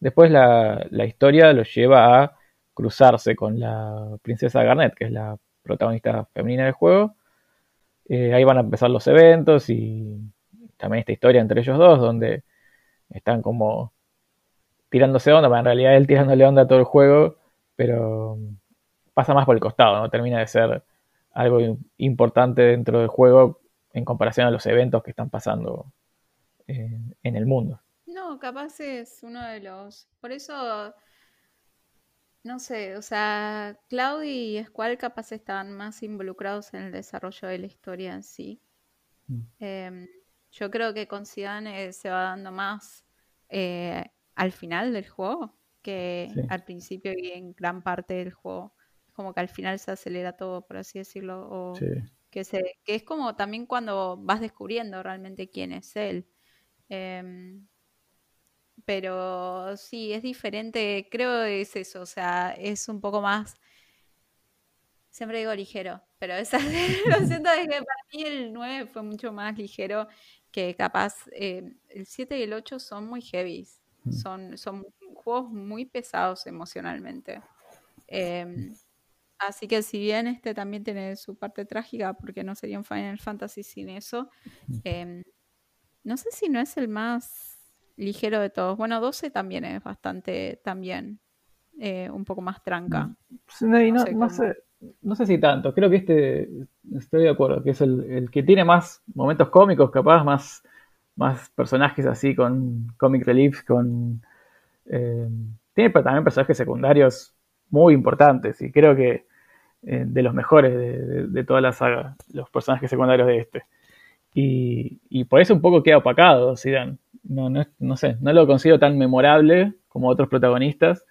Después la, historia lo lleva a cruzarse con la princesa Garnet, que es la protagonista femenina del juego. Eh, ahí van a empezar los eventos y también esta historia entre ellos dos, donde están como tirándose onda, en realidad él tirándole onda a todo el juego, pero pasa más por el costado, ¿no? Termina de ser algo importante dentro del juego en comparación a los eventos que están pasando en, el mundo. No, capaz es uno de los... Por eso, no sé, o sea, Claudio y Squall capaz están más involucrados en el desarrollo de la historia en sí. Mm. Em, yo creo que con Zidane se va dando más eh, al final del juego que al principio y en gran parte del juego. Como que al final se acelera todo, por así decirlo. O que, se, que es como también cuando vas descubriendo realmente quién es él. Em, pero sí, es diferente, creo que es eso, o sea, es un poco más, siempre digo ligero, pero esa, lo siento, es que para mí el 9 fue mucho más ligero que capaz, eh, el 7 y el 8 son muy heavies, Mm. Son, son juegos muy pesados emocionalmente. Em, así que si bien este también tiene su parte trágica, porque no sería un Final Fantasy sin eso, em, no sé si no es el más ligero de todos. Bueno, 12 también es bastante, también, eh, un poco más tranca. Mm. No, sé, si tanto, creo que este, estoy de acuerdo, que es el, el que tiene más momentos cómicos, capaz, más más personajes así con comic relief, con... Eh, tiene también personajes secundarios muy importantes y creo que eh, de los mejores de, toda la saga, los personajes secundarios de este. Y, por eso un poco queda opacado. No, no, no sé, no lo considero tan memorable como otros protagonistas,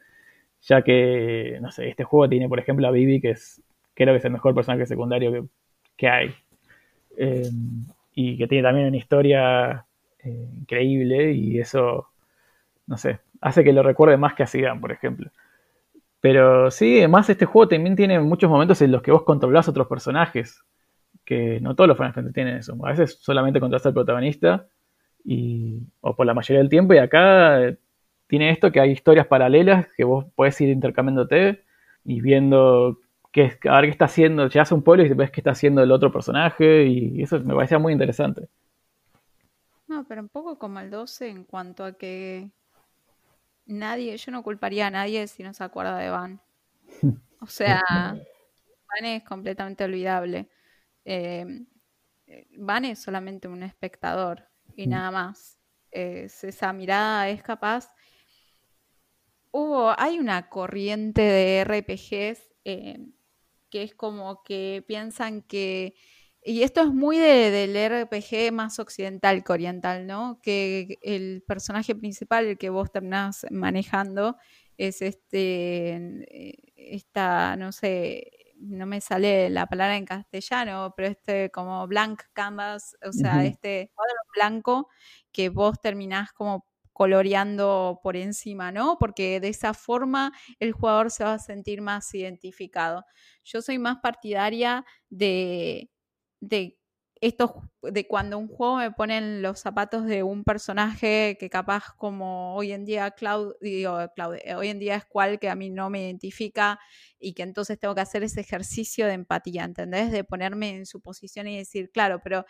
ya que, no sé, este juego tiene, por ejemplo, a Vivi, que es, creo que es el mejor personaje secundario que, hay. Eh, y que tiene también una historia eh, increíble y eso, no sé, hace que lo recuerde más que a Zidane, por ejemplo. Pero sí, además este juego también tiene muchos momentos en los que vos controlás otros personajes, que no todos los Final tienen eso. A veces solamente controlas al protagonista, y, o por la mayoría del tiempo, y acá tiene esto que hay historias paralelas que vos podés ir intercambiándote y viendo qué, a ver qué está haciendo, llegas a un pueblo y ves qué está haciendo el otro personaje, y eso me parecía muy interesante. No, pero un poco como el 12 en cuanto a que nadie, yo no culparía a nadie si no se acuerda de Van. O sea, Van es completamente olvidable. Eh, Van es solamente un espectador y nada más. esa mirada es capaz. Hubo, hay una corriente de RPGs eh, que es como que piensan que y esto es muy del RPG más occidental que oriental, ¿no? Que el personaje principal, el que vos terminás manejando, es este, eh, esta, no sé, no me sale la palabra en castellano, pero este como blank canvas, o sea, este cuadro blanco que vos terminás como coloreando por encima, ¿no? Porque de esa forma el jugador se va a sentir más identificado. Yo soy más partidaria de de esto de cuando un juego me ponen los zapatos de un personaje que capaz como hoy en día Cloud, digo, Cloud, eh, hoy en día es cual que a mí no me identifica y que entonces tengo que hacer ese ejercicio de empatía, ¿entendés? De ponerme en su posición y decir, claro, pero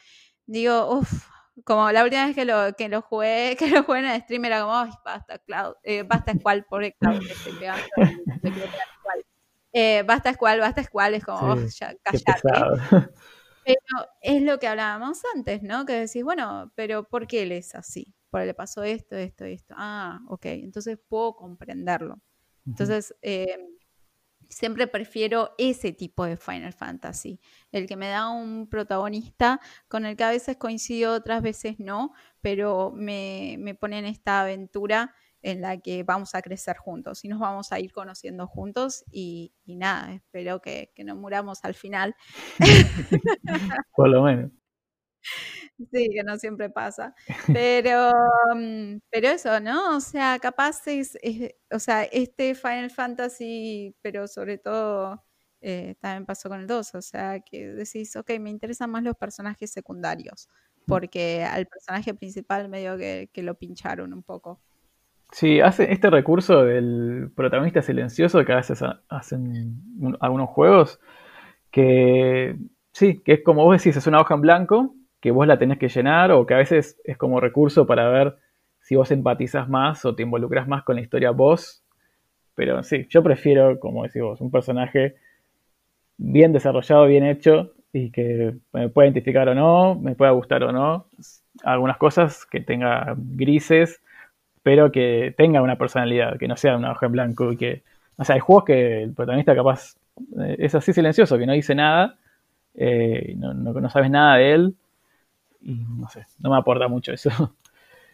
digo, uff, como la última vez que lo, que lo jugué, que lo jugué en el stream era como, ay, basta, Cloud, eh, basta Squall, pobre Cloud, que estoy pegando, eh, basta Squall, basta Squall, es como, oh, ya, callate. Pero es lo que hablábamos antes, ¿no? Que decís, bueno, pero ¿por qué él es así? Porque le pasó esto, esto, esto. Ah, ok, entonces puedo comprenderlo. Entonces, eh, siempre prefiero ese tipo de Final Fantasy, el que me da un protagonista con el que a veces coincido, otras veces no, pero me, me pone en esta aventura en la que vamos a crecer juntos y nos vamos a ir conociendo juntos y, nada, espero que, no muramos al final. Por lo menos. Sí, que no siempre pasa. Pero, mm, pero eso, ¿no? O sea, capaz es, o sea, este Final Fantasy, pero sobre todo eh, también pasó con el 2, o sea, que decís, ok, me interesan más los personajes secundarios, mm. porque al personaje principal medio que, que lo pincharon un poco. Sí, hace este recurso del protagonista silencioso que a veces hacen algunos juegos, que sí, que es como vos decís, es una hoja en blanco, que vos la tenés que llenar, o que a veces es como recurso para ver si vos empatizas más o te involucras más con la historia vos. Pero sí, yo prefiero, como decís vos, un personaje bien desarrollado, bien hecho, y que me pueda identificar o no, me pueda gustar o no. Algunas cosas que tenga grises pero que tenga una personalidad, que no sea una hoja en blanco que, o sea, hay juegos que el protagonista capaz eh, es así silencioso, que no dice nada, eh, no, no, sabes nada de él y no sé, no me aporta mucho eso.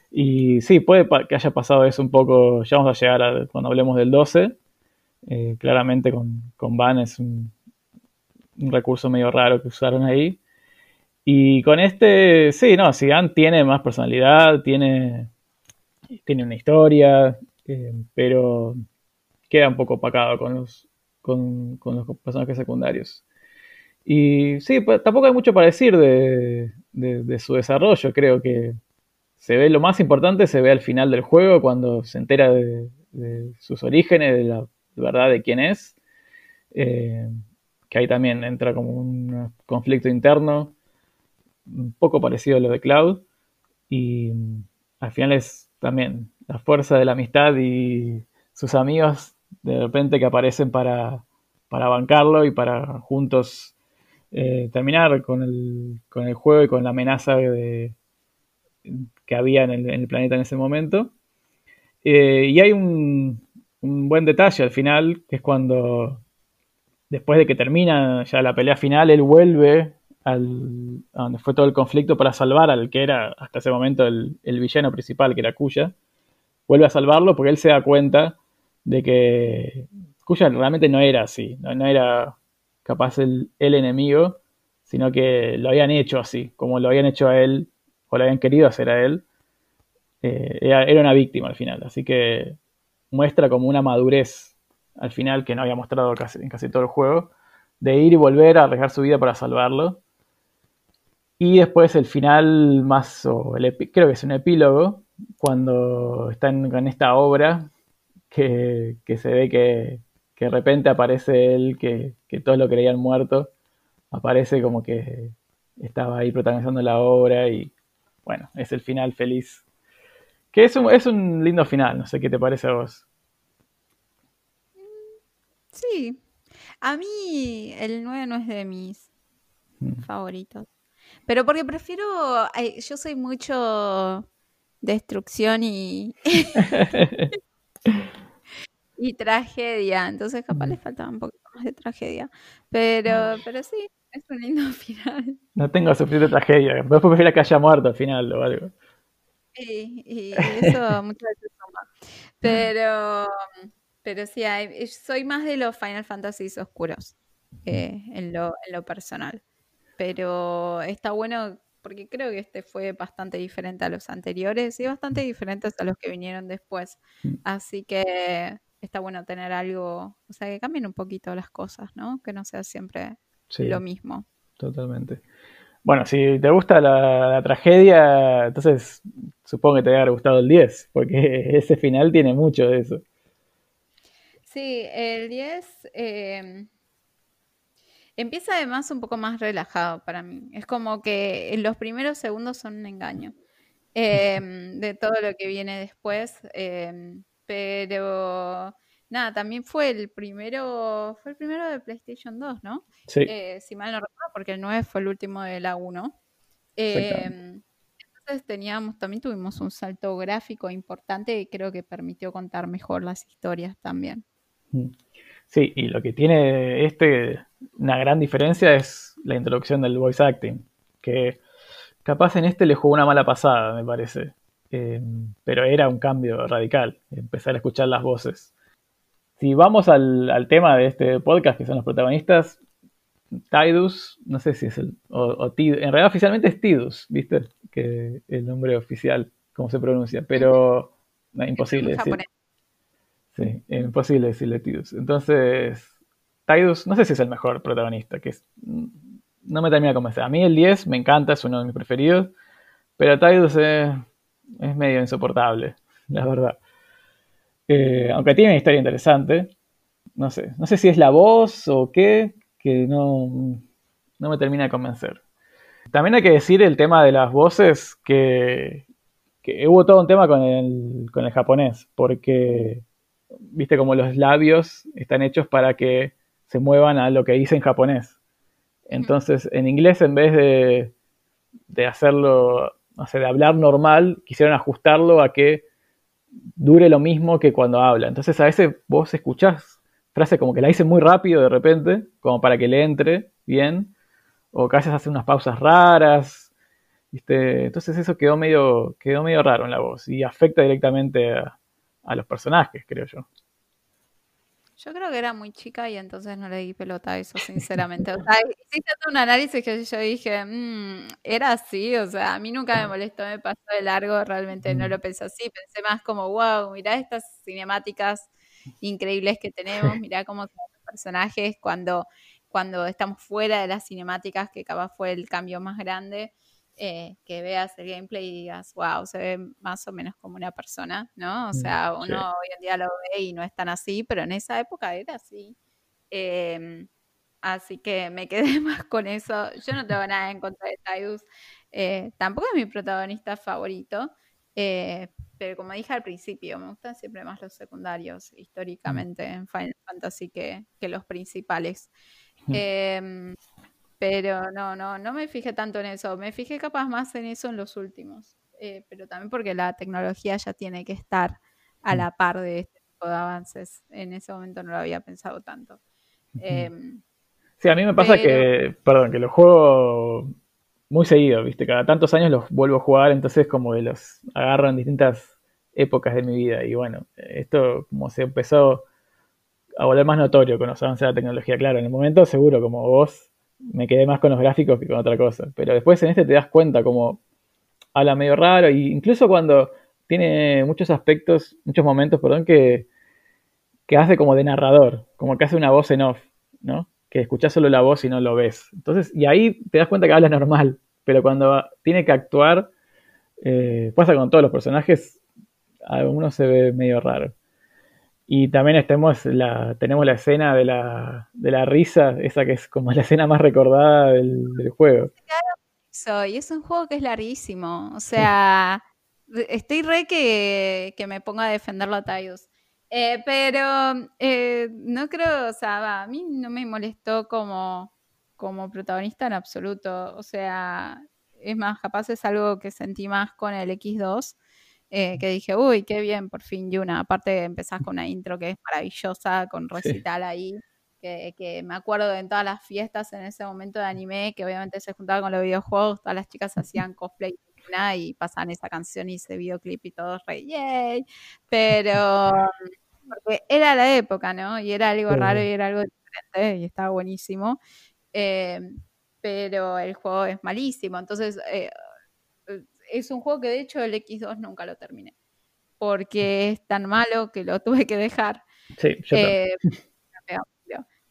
Y sí, puede que haya pasado eso un poco, ya vamos a llegar a cuando hablemos del 12, eh, claramente con, con Van es un, recurso medio raro que usaron ahí. Y con este, sí, no, Sigan tiene más personalidad, tiene tiene una historia, eh, pero queda un poco opacado con los, con, los personajes secundarios. Y sí, pues, tampoco hay mucho para decir de, su desarrollo. Creo que se ve lo más importante, se ve al final del juego, cuando se entera de, sus orígenes, de la verdad de quién es. Eh, que ahí también entra como un conflicto interno, un poco parecido a lo de Cloud. Y al final es también la fuerza de la amistad y sus amigos de repente que aparecen para, para bancarlo y para juntos eh, terminar con el, con el juego y con la amenaza de, que había en el, planeta en ese momento. Eh, y hay un, buen detalle al final, que es cuando, después de que termina ya la pelea final, él vuelve a donde fue todo el conflicto para salvar al que era hasta ese momento el, villano principal, que era Kuya. Vuelve a salvarlo porque él se da cuenta de que Kuya realmente no era así, no, era capaz el, el enemigo, sino que lo habían hecho así, como lo habían hecho a él o lo habían querido hacer a él. Eh, era, una víctima al final, así que muestra como una madurez al final que no había mostrado casi, en casi todo el juego, de ir y volver a arriesgar su vida para salvarlo. Y después el final más, o creo que es un epílogo, cuando están con esta obra, que, se ve que, de repente aparece él, que, que todos lo creían muerto, aparece como que estaba ahí protagonizando la obra y bueno, es el final feliz. Que es un, es un lindo final, no sé qué te parece a vos. Sí, a mí el 9 no es de mis mm. favoritos. Pero porque prefiero, yo soy mucho destrucción y... y tragedia, entonces capaz mm. le faltaba un poquito más de tragedia. Pero, pero sí, es un lindo final. No tengo suficiente tragedia. Después prefiero que haya muerto al final o algo. Sí, y eso muchas veces toma. Pero, pero sí, soy más de los Final Fantasy oscuros eh, en, lo, en lo personal. Pero está bueno porque creo que este fue bastante diferente a los anteriores y bastante diferentes a los que vinieron después. Mm. Así que está bueno tener algo, o sea, que cambien un poquito las cosas, ¿no? Que no sea siempre lo mismo. Totalmente. Bueno, si te gusta la, tragedia, entonces supongo que te haya gustado el 10, porque ese final tiene mucho de eso. Sí, el 10 em, empieza además un poco más relajado para mí. Es como que los primeros segundos son un engaño em, de todo lo que viene después, em, pero nada, también fue el primero, fue el primero de PlayStation 2, ¿no? Sí. Eh, si mal no recuerdo, porque el 9 fue el último de la 1. Em, entonces teníamos, también tuvimos un salto gráfico importante y creo que permitió contar mejor las historias también. Mm. Sí, y lo que tiene este, una gran diferencia es la introducción del voice acting, que capaz en este le jugó una mala pasada, me parece. Em, pero era un cambio radical, empezar a escuchar las voces. Si vamos al, tema de este podcast, que son los protagonistas, Tidus, no sé si es el. O, en realidad, oficialmente es Tidus, ¿viste? Que el nombre oficial, cómo se pronuncia, pero imposible decir. Sí, imposible decirle Tidus. Entonces, Tidus, no sé si es el mejor protagonista, que es, no me termina de convencer. A mí el 10 me encanta, es uno de mis preferidos, pero Tidus es, es medio insoportable, la verdad. Eh, aunque tiene una historia interesante. No sé, no sé si es la voz o qué, que no, no me termina de convencer. También hay que decir el tema de las voces, que, hubo todo un tema con el, con el japonés, porque viste como los labios están hechos para que se muevan a lo que dice en japonés. Entonces, en inglés, en vez de, de hacerlo, no sé, de hablar normal, quisieron ajustarlo a que dure lo mismo que cuando habla. Entonces a veces vos escuchás frase como que la dice muy rápido de repente, como para que le entre bien, o que a veces hace unas pausas raras. ¿viste? Entonces eso quedó medio, quedó medio raro en la voz y afecta directamente a los personajes, creo yo. Yo creo que era muy chica y entonces no le di pelota a eso, sinceramente. O sea, hiciste un análisis que yo dije, mmm, era así, o sea, a mí nunca me molestó, me pasó de largo, realmente no lo pensé así, pensé más como, wow, mirá estas cinemáticas increíbles que tenemos, mirá cómo son los personajes cuando, cuando estamos fuera de las cinemáticas, que capaz fue el cambio más grande. Eh, que veas el gameplay y digas, wow, se ve más o menos como una persona, ¿no? O mm, sea, uno hoy en día lo ve y no es tan así, pero en esa época era así. Em, así que me quedé más con eso. Yo no tengo nada en contra de Tidus. Eh, tampoco es mi protagonista favorito, eh, pero como dije al principio, me gustan siempre más los secundarios mm. históricamente en Final Fantasy que, que los principales. Eh, pero no, no, no me fijé tanto en eso. Me fijé capaz más en eso en los últimos. eh, pero también porque la tecnología ya tiene que estar a mm. la par de este tipo de avances. En ese momento no lo había pensado tanto. Em, sí, a mí me pasa que, perdón, que lo juego muy seguido, ¿viste? Cada tantos años los vuelvo a jugar, entonces como que los agarro en distintas épocas de mi vida. Y bueno, esto como se empezó a volver más notorio con los avances de la tecnología. Claro, en el momento seguro, como vos, me quedé más con los gráficos que con otra cosa. Pero después en este te das cuenta como habla medio raro, e incluso cuando tiene muchos aspectos, muchos momentos, perdón, que, que hace como de narrador, como que hace una voz en off, ¿no? Que escuchás solo la voz y no lo ves. Entonces, y ahí te das cuenta que habla normal, pero cuando tiene que actuar, eh, pasa con todos los personajes, algunos se ve medio raro. Y también estemos la, tenemos la escena de la, de la risa, esa que es como la escena más recordada del, del juego. Y es un juego que es larguísimo. O sea, estoy re que, que me ponga a defenderlo a Tidus. Eh, pero eh, no creo, o sea, a mí no me molestó como, como protagonista en absoluto. O sea, es más, capaz es algo que sentí más con el X2 eh, que dije, uy, qué bien, por fin Yuna. Aparte empezás con una intro que es maravillosa, con recital ahí, que, que, me acuerdo de en todas las fiestas en ese momento de anime, que obviamente se juntaba con los videojuegos, todas las chicas hacían cosplay y pasaban esa canción y ese videoclip y todo re, yay. Pero porque era la época, ¿no? Y era algo raro y era algo diferente y estaba buenísimo. Eh, pero el juego es malísimo. Entonces, eh, es un juego que de hecho el X2 nunca lo terminé. Porque es tan malo que lo tuve que dejar. Sí, yo eh,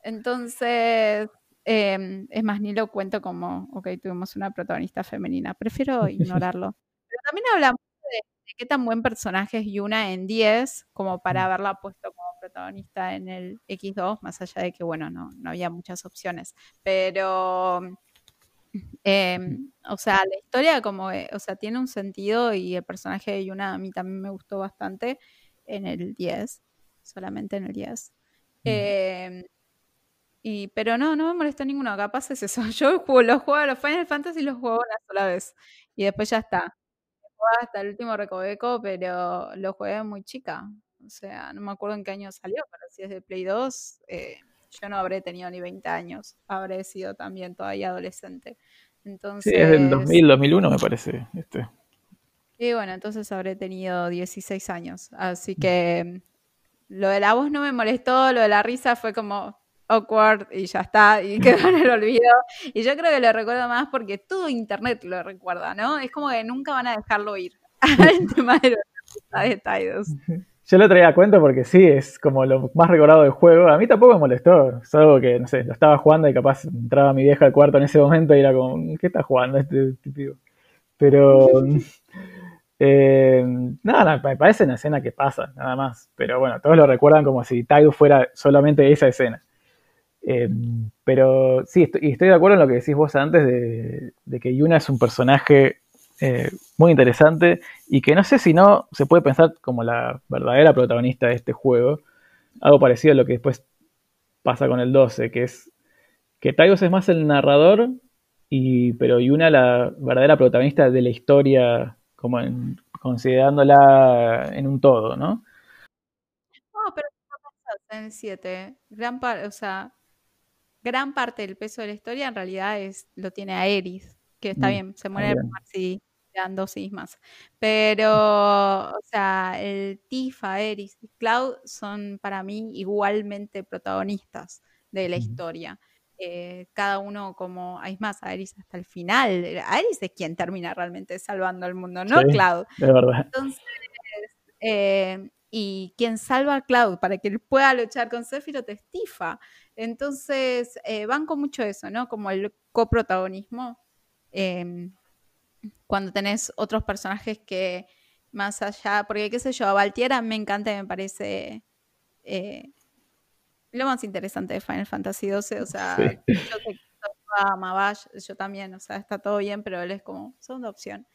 Entonces, em, es más, ni lo cuento como, ok, tuvimos una protagonista femenina. Prefiero ignorarlo. Pero también hablamos de, qué tan buen personaje es Yuna en 10 como para mm. haberla puesto como protagonista en el X2, más allá de que, bueno, no, no había muchas opciones. Pero Em, o sea, la historia como, o sea, tiene un sentido y el personaje de Yuna a mí también me gustó bastante en el 10, solamente en el 10. Em, y, pero no, no me molesta ninguno, capaz es eso. Yo juego, los juego a los Final Fantasy los juego una sola vez y después ya está. hasta el último recoveco, pero lo jugué muy chica. O sea, no me acuerdo en qué año salió, pero si es de Play 2, eh, yo no habré tenido ni 20 años, habré sido también todavía adolescente. Entonces, sí, es del 2000, 2001 me parece. Este. Y bueno, entonces habré tenido 16 años. Así que lo de la voz no me molestó, lo de la risa fue como awkward y ya está, y quedó en el olvido. Y yo creo que lo recuerdo más porque todo internet lo recuerda, ¿no? Es como que nunca van a dejarlo ir. el tema de los Yo lo traía a cuento porque sí, es como lo más recordado del juego. A mí tampoco me molestó. Es algo que, no sé, lo estaba jugando y capaz entraba mi vieja al cuarto en ese momento y era como, ¿qué está jugando este tipo? Pero. Eh, nada, me parece una escena que pasa, nada más. Pero bueno, todos lo recuerdan como si Taidu fuera solamente esa escena. Eh, pero sí, estoy, estoy de acuerdo en lo que decís vos antes de, de que Yuna es un personaje eh, muy interesante y que no sé si no se puede pensar como la verdadera protagonista de este juego. Algo parecido a lo que después pasa con el 12, que es que Taigos es más el narrador, y, pero Yuna la verdadera protagonista de la historia, como en, considerándola en un todo, ¿no? No, pero en el 7, gran, o sea, gran parte del peso de la historia en realidad es lo tiene a Eris, que está mm, bien, se muere si dan dos más. Pero, o sea, el Tifa, Eris y Cloud son para mí igualmente protagonistas de la historia. Eh, cada uno como, hay más, a Eris hasta el final. Eris es quien termina realmente salvando al mundo, no Cloud. De verdad. Entonces, eh, y quien salva a Cloud para que él pueda luchar con Sephiroth es Tifa. Entonces, eh, van con mucho eso, ¿no? Como el coprotagonismo. Cuando tenés otros personajes que más allá, porque qué sé yo, a Valtiera me encanta y me parece eh, lo más interesante de Final Fantasy XII, o sea, yo sé a Mabash, yo también, o sea, está todo bien, pero él es como segunda opción.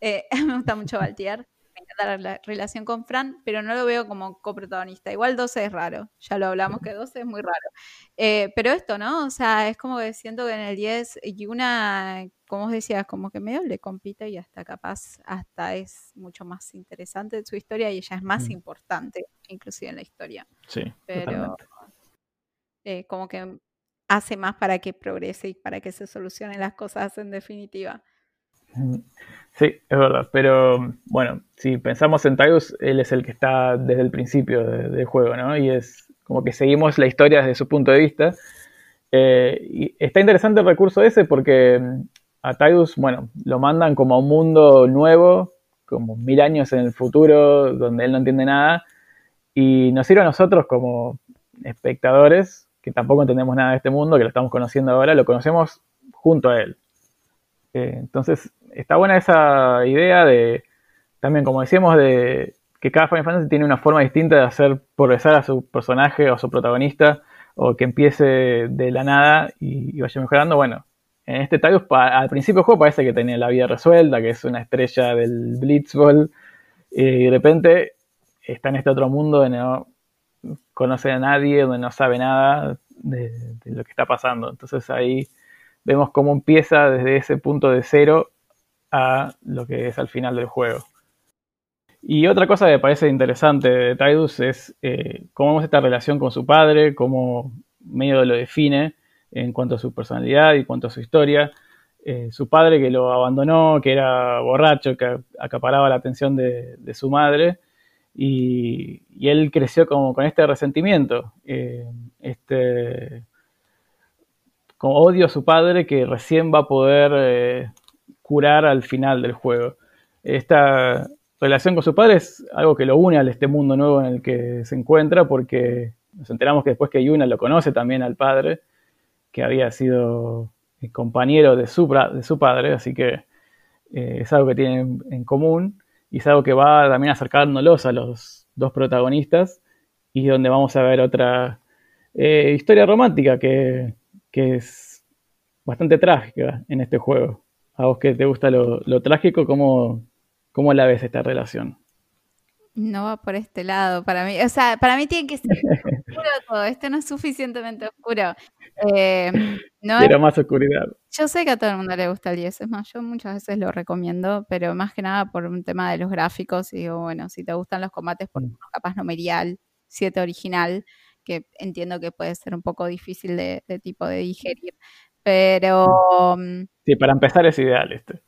Eh, me gusta mucho Valtier, me encanta la relación con Fran, pero no lo veo como coprotagonista. Igual 12 es raro, ya lo hablamos que 12 es muy raro. Eh, pero esto, ¿no? O sea, es como que siento que en el 10 y una, como os decías, como que medio le compite y hasta capaz, hasta es mucho más interesante su historia y ella es más mm. importante, inclusive en la historia. Sí, pero eh, como que hace más para que progrese y para que se solucionen las cosas en definitiva. Sí, es verdad, pero bueno, si pensamos en Tyus, él es el que está desde el principio del juego, ¿no? Y es como que seguimos la historia desde su punto de vista. Eh, y está interesante el recurso ese porque mm, a Tyus, bueno, lo mandan como a un mundo nuevo, como mil años en el futuro, donde él no entiende nada, y nos sirve a nosotros como espectadores, que tampoco entendemos nada de este mundo, que lo estamos conociendo ahora, lo conocemos junto a él. Eh, entonces, está buena esa idea de, también como decíamos, de que cada Final Fantasy tiene una forma distinta de hacer progresar a su personaje o a su protagonista, o que empiece de la nada y, vaya mejorando. Bueno, en este Tyus al principio del juego parece que tenía la vida resuelta, que es una estrella del Blitzball, y de repente está en este otro mundo donde no conoce a nadie, donde no sabe nada de, de lo que está pasando. Entonces ahí vemos cómo empieza desde ese punto de cero a lo que es al final del juego. Y otra cosa que me parece interesante de Tidus es eh, cómo vemos esta relación con su padre, cómo medio lo define en cuanto a su personalidad y cuanto a su historia. Eh, su padre que lo abandonó, que era borracho, que acaparaba la atención de, su madre, y, él creció como con este resentimiento, eh, este, con odio a su padre que recién va a poder curar al final del juego. Esta relación con su padre es algo que lo une a este mundo nuevo en el que se encuentra, porque nos enteramos que después que Yuna lo conoce también al padre, que había sido compañero de su, de su padre, así que eh, es algo que tienen en común y es algo que va también acercándolos a los dos protagonistas y donde vamos a ver otra eh, historia romántica que, que es bastante trágica en este juego a vos que te gusta lo, trágico, ¿cómo, ¿cómo, la ves esta relación? No va por este lado, para mí. O sea, para mí tiene que ser oscuro todo. Esto no es suficientemente oscuro. Eh, Quiero más oscuridad. Yo sé que a todo el mundo le gusta el 10, es más, yo muchas veces lo recomiendo, pero más que nada por un tema de los gráficos. Y digo, bueno, si te gustan los combates, por mm. capaz no Merial, 7 original, que entiendo que puede ser un poco difícil de, de tipo de digerir. Pero. Mm, sí, para empezar es ideal este.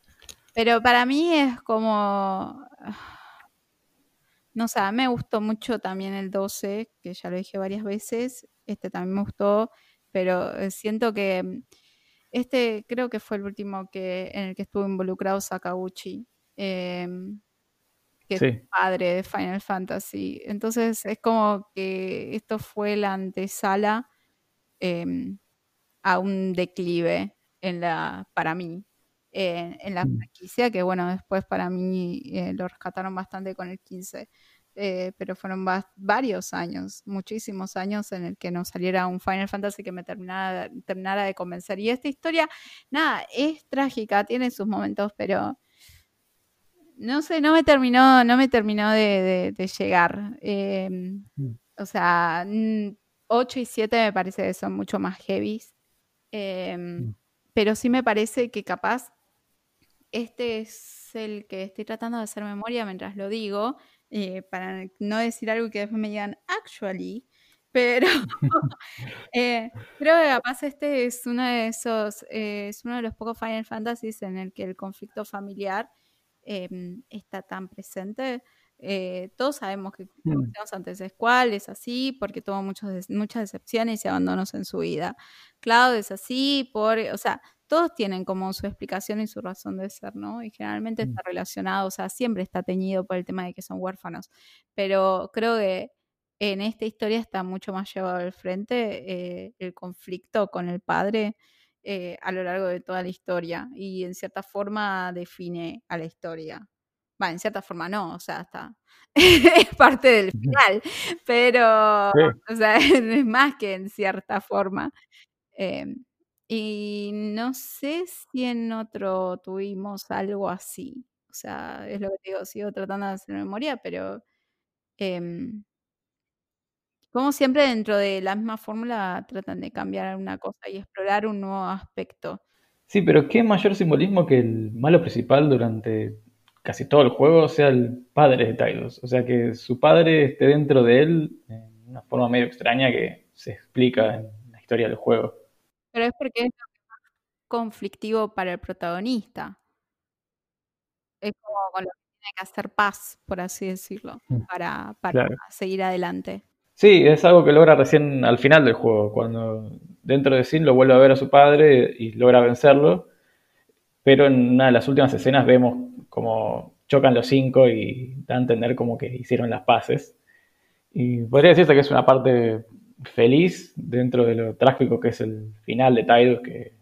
Pero para mí es como. No sé, me gustó mucho también el 12, que ya lo dije varias veces. Este también me gustó, pero eh, siento que mm, este creo que fue el último que en el que estuvo involucrado Sakaguchi, em, que es padre de Final Fantasy. Entonces es como que esto fue la antesala em, a un declive en la, para mí, en la mm. franquicia, que bueno, después para mí eh, lo rescataron bastante con el 15. Eh, pero fueron varios años, muchísimos años en el que no saliera un Final Fantasy que me terminara, terminara de convencer. Y esta historia, nada, es trágica, tiene sus momentos, pero no sé, no me terminó, no me terminó de, llegar. Em, mm. O sea, 8 y 7 me parece que son mucho más heavies. Em, mm. pero sí me parece que capaz este es el que estoy tratando de hacer memoria mientras lo digo, eh, para no decir algo que después me digan actually, pero eh, creo que capaz este es uno de esos, eh, es uno de los pocos Final Fantasies en el que el conflicto familiar em, está tan presente. Eh, todos sabemos que mm. antes es cuál, es así, porque tuvo muchos, muchas decepciones y abandonos en su vida. Cloud es así, por, o sea, todos tienen como su explicación y su razón de ser, ¿no? Y generalmente está mm. relacionado, o sea, siempre está teñido por el tema de que son huérfanos. Pero creo que en esta historia está mucho más llevado al frente eh, el conflicto con el padre. Eh, a lo largo de toda la historia y en cierta forma define a la historia. Va, en cierta forma no, o sea, está. es parte del final, pero, o sea, es más que en cierta forma. Em, y no sé si en otro tuvimos algo así. O sea, es lo que digo, sigo tratando de hacer memoria, pero em, como siempre dentro de la misma fórmula tratan de cambiar una cosa y explorar un nuevo aspecto. Sí, pero qué mayor simbolismo que el malo principal durante casi todo el juego sea el padre de Tidus. O sea, que su padre esté dentro de él en una forma medio extraña que se explica en la historia del juego. Pero es porque es lo más conflictivo para el protagonista. Es como con lo que tiene que hacer paz, por así decirlo, mm. para, para seguir adelante. Sí, es algo que logra recién al final del juego, cuando dentro de Sin lo vuelve a ver a su padre y logra vencerlo, pero en una de las últimas escenas vemos como chocan los cinco y da a entender como que hicieron las paces. Y podría decirse que es una parte feliz dentro de lo trágico que es el final de Tidus, que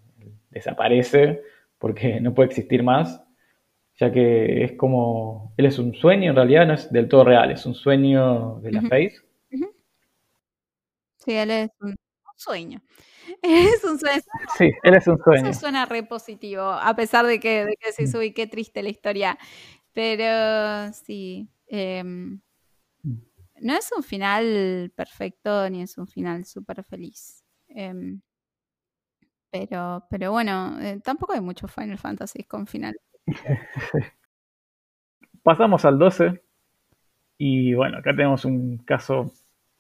desaparece porque no puede existir más, ya que es como, él es un sueño, en realidad no es del todo real, es un sueño de la Face Sí, él es un sueño. Es un sueño. Sí, él es un sueño. Eso suena re positivo, a pesar de que, de que se sube, qué triste la historia. Pero sí. Em, mm. no es un final perfecto ni es un final súper feliz. Em, pero, pero bueno, eh, tampoco hay muchos Final Fantasy con final. Pasamos al 12. Y bueno, acá tenemos un caso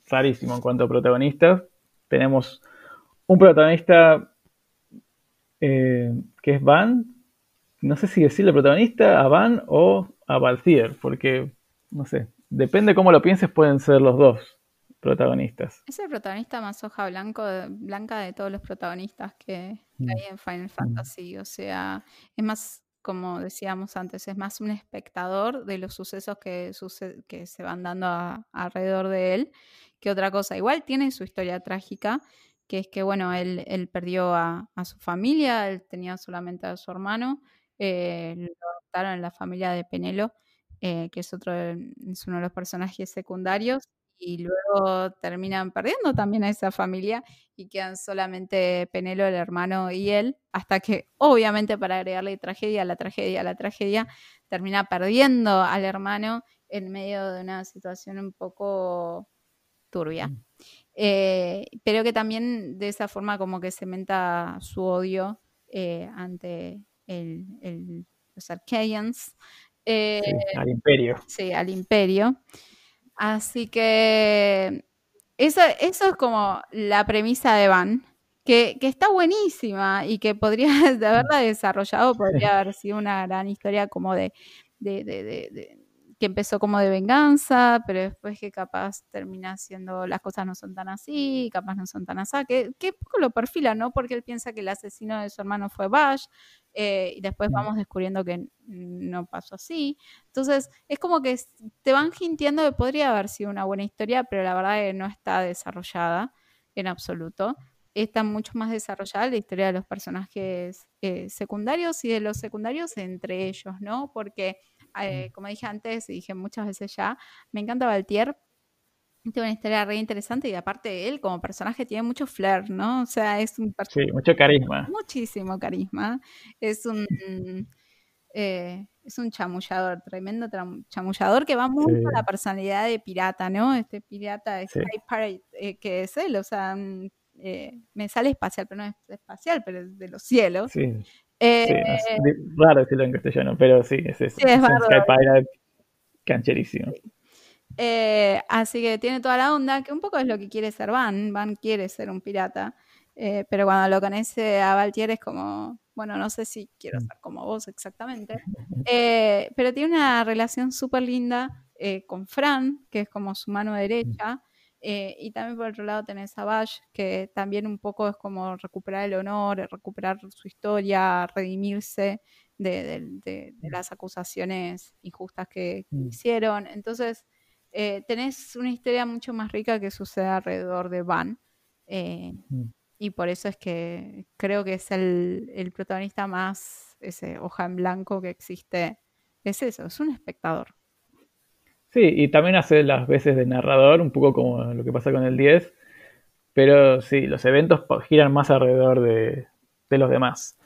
rarísimo en cuanto a protagonistas. Tenemos un protagonista eh, que es Van. No sé si decirle protagonista a Van o a Balthier, porque, no sé, depende cómo lo pienses, pueden ser los dos protagonistas. Es el protagonista más hoja blanco, blanca de todos los protagonistas que, mm. hay en Final Fantasy. O sea, es más como decíamos antes, es más un espectador de los sucesos que, que se van dando alrededor de él que otra cosa. Igual tiene su historia trágica, que es que, bueno, él, él perdió a, su familia, él tenía solamente a su hermano, eh, lo adoptaron en la familia de Penelo, eh, que es otro es uno de los personajes secundarios, y luego terminan perdiendo también a esa familia y quedan solamente Penelo, el hermano y él, hasta que obviamente para agregarle tragedia la tragedia la tragedia, termina perdiendo al hermano en medio de una situación un poco turbia. Mm. Eh, pero que también de esa forma como que cementa su odio eh, ante el, los Arcadians. Eh, al imperio. Sí, al imperio. Así que eso, eso es como la premisa de Van, que, está buenísima y que podría de haberla desarrollado, podría haber sido una gran historia como de, de, que empezó como de venganza, pero después que capaz termina siendo las cosas no son tan así, capaz no son tan así, que, que poco lo perfila, ¿no? Porque él piensa que el asesino de su hermano fue Bash, eh, y después vamos descubriendo que no pasó así. Entonces, es como que te van sintiendo que podría haber sido una buena historia, pero la verdad es que no está desarrollada en absoluto. Está mucho más desarrollada la historia de los personajes eh, secundarios y de los secundarios entre ellos, ¿no? Porque eh, como dije antes y dije muchas veces ya, me encanta Valtier. Tiene una historia re interesante y aparte él como personaje tiene mucho flair, ¿no? O sea, es un Sí, mucho carisma. Muchísimo carisma. Es un... Eh, es un chamullador, tremendo chamullador que va mucho a la personalidad de pirata, ¿no? Este pirata, Sky Pirate, eh, que es él, o sea, mm, me sale espacial, pero no es espacial, pero es de los cielos. Sí. Eh, es raro decirlo en castellano, pero sí, es es, es cancherísimo. Eh, así que tiene toda la onda, que un poco es lo que quiere ser Van. Van quiere ser un pirata, eh, pero cuando lo conoce a Valtier es como, bueno, no sé si quiero mm. ser como vos exactamente, pero tiene una relación súper linda con Fran, que es como su mano derecha. Eh, y también por otro lado tenés a Bash, que también un poco es como recuperar el honor, recuperar su historia, redimirse de, las acusaciones injustas que, mm. hicieron. Entonces, eh, tenés una historia mucho más rica que sucede alrededor de Van. Eh, mm. Y por eso es que creo que es el, el protagonista más, ese hoja en blanco que existe. Es eso, es un espectador. Sí, y también hace las veces de narrador, un poco como lo que pasa con el 10, pero sí, los eventos giran más alrededor de, los demás.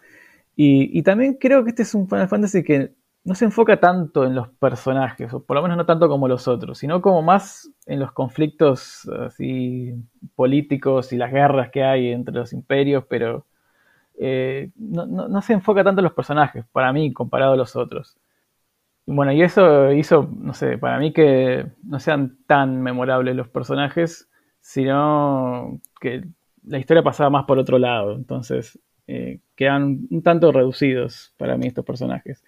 Y, también creo que este es un Final Fantasy que no se enfoca tanto en los personajes, o por lo menos no tanto como los otros, sino como más en los conflictos así políticos y las guerras que hay entre los imperios, pero eh, no, se enfoca tanto en los personajes, para mí, comparado a los otros. Bueno, y eso hizo, no sé, para mí que no sean tan memorables los personajes, sino que la historia pasaba más por otro lado. Entonces, eh, quedan un tanto reducidos para mí estos personajes.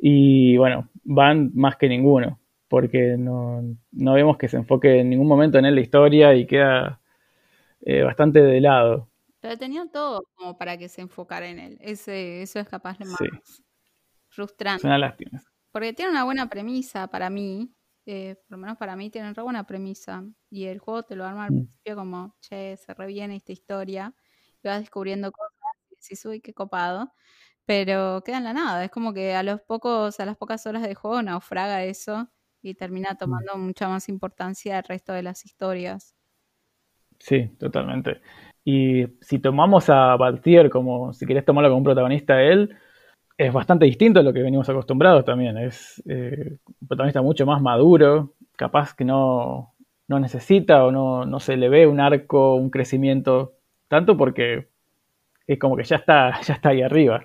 Y bueno, van más que ninguno, porque no, vemos que se enfoque en ningún momento en él la historia y queda eh, bastante de lado. Pero tenía todo como para que se enfocara en él. Ese, eso es capaz de más frustrante. Es una lástima. Porque tiene una buena premisa para mí. Eh, por lo menos para mí tiene una buena premisa. Y el juego te lo arma al mm. principio como, che, se reviene esta historia. Y vas descubriendo cosas y decís, uy, qué copado pero queda en la nada. Es como que a los pocos, a las pocas horas de juego naufraga eso y termina mm. tomando mucha más importancia el resto de las historias. Sí, totalmente. Y si tomamos a Baltier como, si querés tomarlo como un protagonista él, es bastante distinto a lo que venimos acostumbrados también. Es eh, un protagonista mucho más maduro, capaz que no, no necesita o no, no, se le ve un arco, un crecimiento, tanto porque es como que ya está, ya está ahí arriba.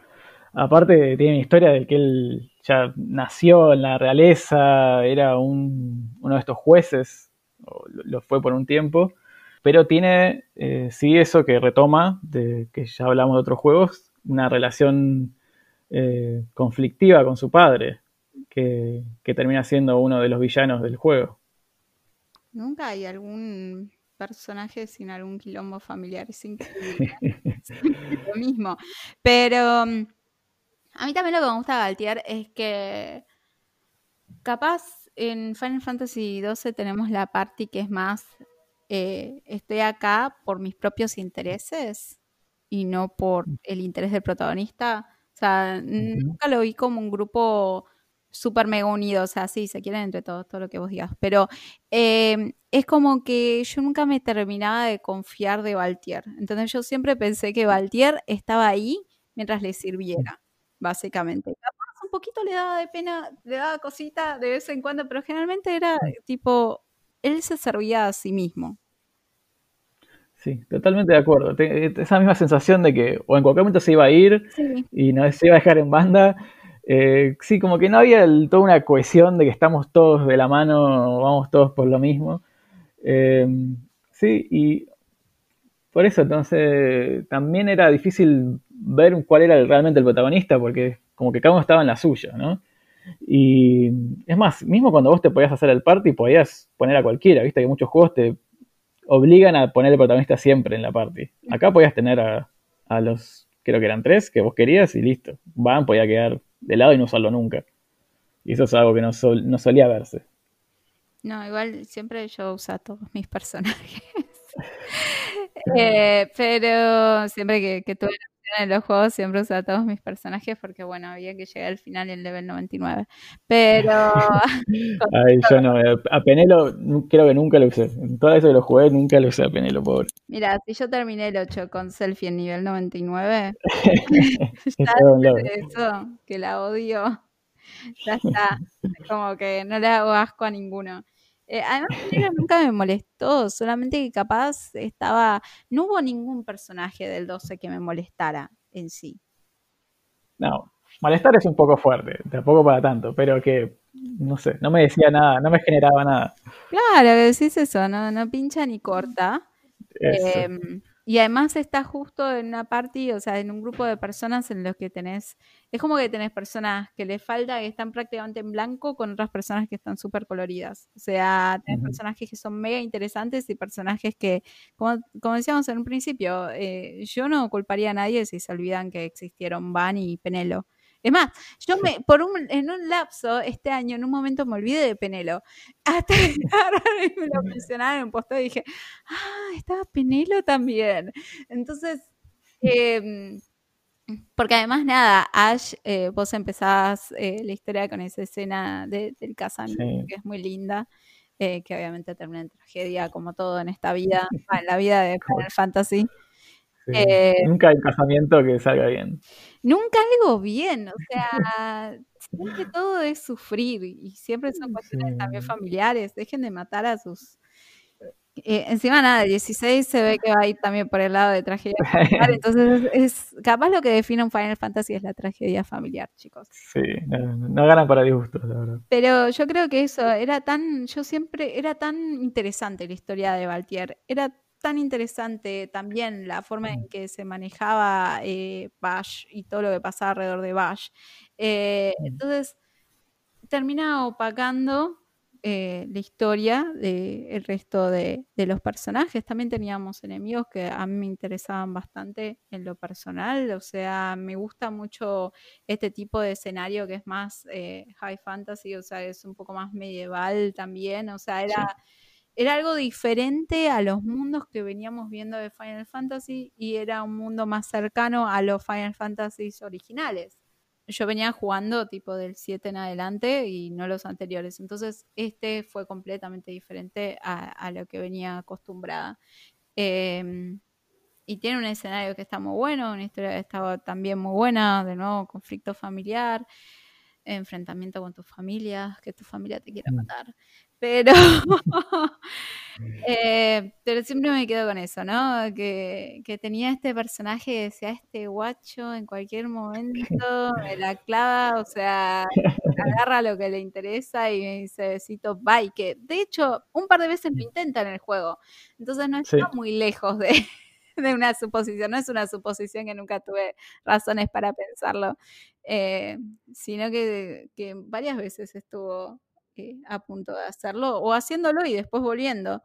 Aparte tiene una historia de que él ya nació en la realeza, era un, uno de estos jueces, lo, fue por un tiempo, pero tiene, eh, sí, eso que retoma, de que ya hablamos de otros juegos, una relación eh, conflictiva con su padre, que, termina siendo uno de los villanos del juego. Nunca hay algún personaje sin algún quilombo familiar, es lo mismo. Pero mm, a mí también lo que me gusta Galtier es que capaz en Final Fantasy XII tenemos la parte que es más eh, estoy acá por mis propios intereses y no por el interés del protagonista. O sea, nunca lo vi como un grupo súper mega unido, o sea, sí, se quieren entre todos, todo lo que vos digas, pero em, es como que yo nunca me terminaba de confiar de Valtier, entonces yo siempre pensé que Valtier estaba ahí mientras le sirviera básicamente. Capaz un poquito le daba de pena, le daba cosita de vez en cuando, pero generalmente era tipo, él se servía a sí mismo. Sí, totalmente de acuerdo. Esa misma sensación de que o en cualquier momento se iba a ir y no se iba a dejar en banda. Eh, sí, como que no había toda una cohesión de que estamos todos de la mano, vamos todos por lo mismo. Eh, sí, y por eso entonces también era difícil ver cuál era realmente el protagonista, porque como que cada uno estaba en la suya, ¿no? Y es más, mismo cuando vos te podías hacer el party, podías poner a cualquiera, viste que muchos juegos te obligan a poner el protagonista siempre en la party. Acá podías tener a, los, creo que eran tres, que vos querías y listo. Van, podía quedar de lado y no usarlo nunca. Y eso es algo que no, no solía verse. No, igual siempre yo uso a todos mis personajes. Eh, pero siempre que, que tuve en los juegos siempre uso a todos mis personajes porque, bueno, había que llegar al final el level 99. Pero. Ay, yo no. Eh, a Penelo creo que nunca lo usé. En todo eso que lo jugué, nunca lo usé a Penelo, pobre. Mira, si yo terminé el 8 con Selfie en nivel 99, ya eso, que la odio, ya está. Como que no le hago asco a ninguno. Eh, además, nunca me molestó, solamente que capaz estaba. No hubo ningún personaje del 12 que me molestara en sí. No, molestar es un poco fuerte, tampoco para tanto, pero que, no sé, no me decía nada, no me generaba nada. Claro, decís eso, no, no pincha ni corta. Em, y además está justo en una party, o sea, en un grupo de personas en los que tenés, es como que tenés personas que les falta, que están prácticamente en blanco, con otras personas que están súper coloridas. O sea, tenés personajes que son mega interesantes y personajes que, como, decíamos en un principio, eh, yo no culparía a nadie si se olvidan que existieron Van y Penelo. Es más, yo me, por un, en un lapso este año, en un momento me olvidé de Penelo. Hasta que me lo mencionaron en un post y dije, ah, estaba Penelo también. Entonces, em, porque además, nada, Ash, eh, vos empezás eh, la historia con esa escena del casamiento, que es muy linda, eh, que obviamente termina en tragedia, como todo en esta vida, en la vida de Final Fantasy. Nunca hay casamiento que salga bien. Nunca algo bien, o sea, siempre todo es sufrir y siempre son cuestiones también familiares, dejen de matar a sus... Eh, encima nada, el 16 se ve que va a ir también por el lado de tragedia familiar, entonces es, capaz lo que define un Final Fantasy es la tragedia familiar, chicos. Sí, no, ganan para disgustos, la verdad. Pero yo creo que eso era tan, yo siempre, era tan interesante la historia de Valtier, era tan interesante también la forma en que se manejaba eh, Bash y todo lo que pasaba alrededor de Bash. Eh, entonces, termina opacando eh, la historia del resto de, los personajes. También teníamos enemigos que a mí me interesaban bastante en lo personal. O sea, me gusta mucho este tipo de escenario que es más high fantasy, o sea, es un poco más medieval también. O sea, era era algo diferente a los mundos que veníamos viendo de Final Fantasy y era un mundo más cercano a los Final Fantasy originales. Yo venía jugando tipo del 7 en adelante y no los anteriores. Entonces, este fue completamente diferente a, lo que venía acostumbrada. Em, y tiene un escenario que está muy bueno, una historia que estaba también muy buena, de nuevo, conflicto familiar, enfrentamiento con tu familia, que tu familia te quiera mm. matar. Pero, eh, pero siempre me quedo con eso, ¿no? Que, tenía este personaje, decía, este guacho en cualquier momento me la clava, o sea, agarra lo que le interesa y me dice besito, bye. Que de hecho, un par de veces lo intenta en el juego. Entonces no está muy lejos de, de una suposición, no es una suposición que nunca tuve razones para pensarlo, eh, sino que, que varias veces estuvo eh, a punto de hacerlo o haciéndolo y después volviendo.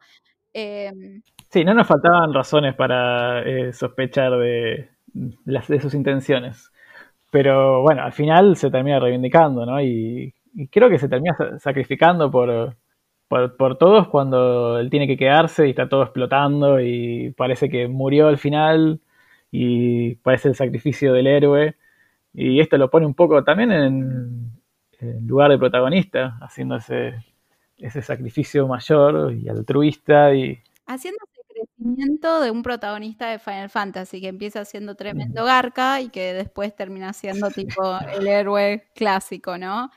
Em, sí, no nos faltaban razones para eh, sospechar de, las, de sus intenciones. Pero bueno, al final se termina reivindicando, ¿no? Y, creo que se termina sacrificando por, por, todos cuando él tiene que quedarse y está todo explotando y parece que murió al final y parece el sacrificio del héroe. Y esto lo pone un poco también en, en lugar de protagonista, haciendo ese, sacrificio mayor y altruista y... Haciendo ese crecimiento de un protagonista de Final Fantasy que empieza siendo tremendo garca y que después termina siendo tipo el héroe clásico, ¿no?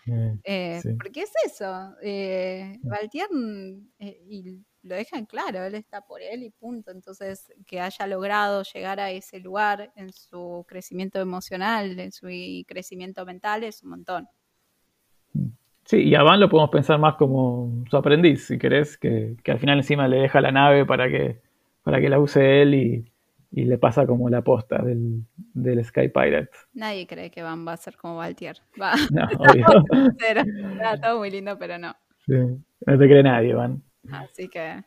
Eh, porque es eso, eh, Valtier eh, y lo dejan claro, él está por él y punto. Entonces, que haya logrado llegar a ese lugar en su crecimiento emocional, en su crecimiento mental, es un montón. Sí, y a Van lo podemos pensar más como su aprendiz, si querés, que, al final encima le deja la nave para que, para que la use él y, le pasa como la posta del, del, Sky Pirate. Nadie cree que Van va a ser como Valtier. Va. No, obvio. Todo muy lindo, pero no. no te cree nadie, Van. Así que.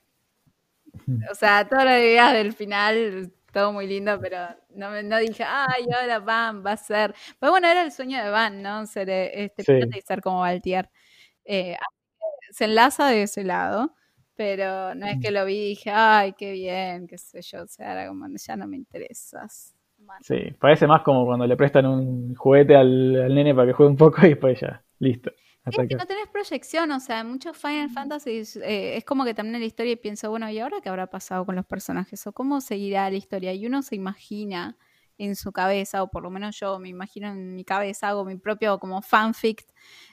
O sea, todas las ideas del final todo muy lindo, pero no, no dije, ay, ahora Van va a ser. Pero bueno, era el sueño de Van, ¿no? Ser eh, este y ser como Valtier. Eh, se enlaza de ese lado, pero no es que lo vi y dije, ay, qué bien, qué sé yo, o sea, era como, ya no me interesas. Sí, parece más como cuando le prestan un juguete al, al nene para que juegue un poco y después ya, listo. Es que no tenés proyección, o sea, muchos Final Fantasy eh, es como que también la historia y pienso, bueno, ¿y ahora qué habrá pasado con los personajes? ¿O cómo seguirá la historia? Y uno se imagina en su cabeza, o por lo menos yo me imagino en mi cabeza, hago mi propio como fanfic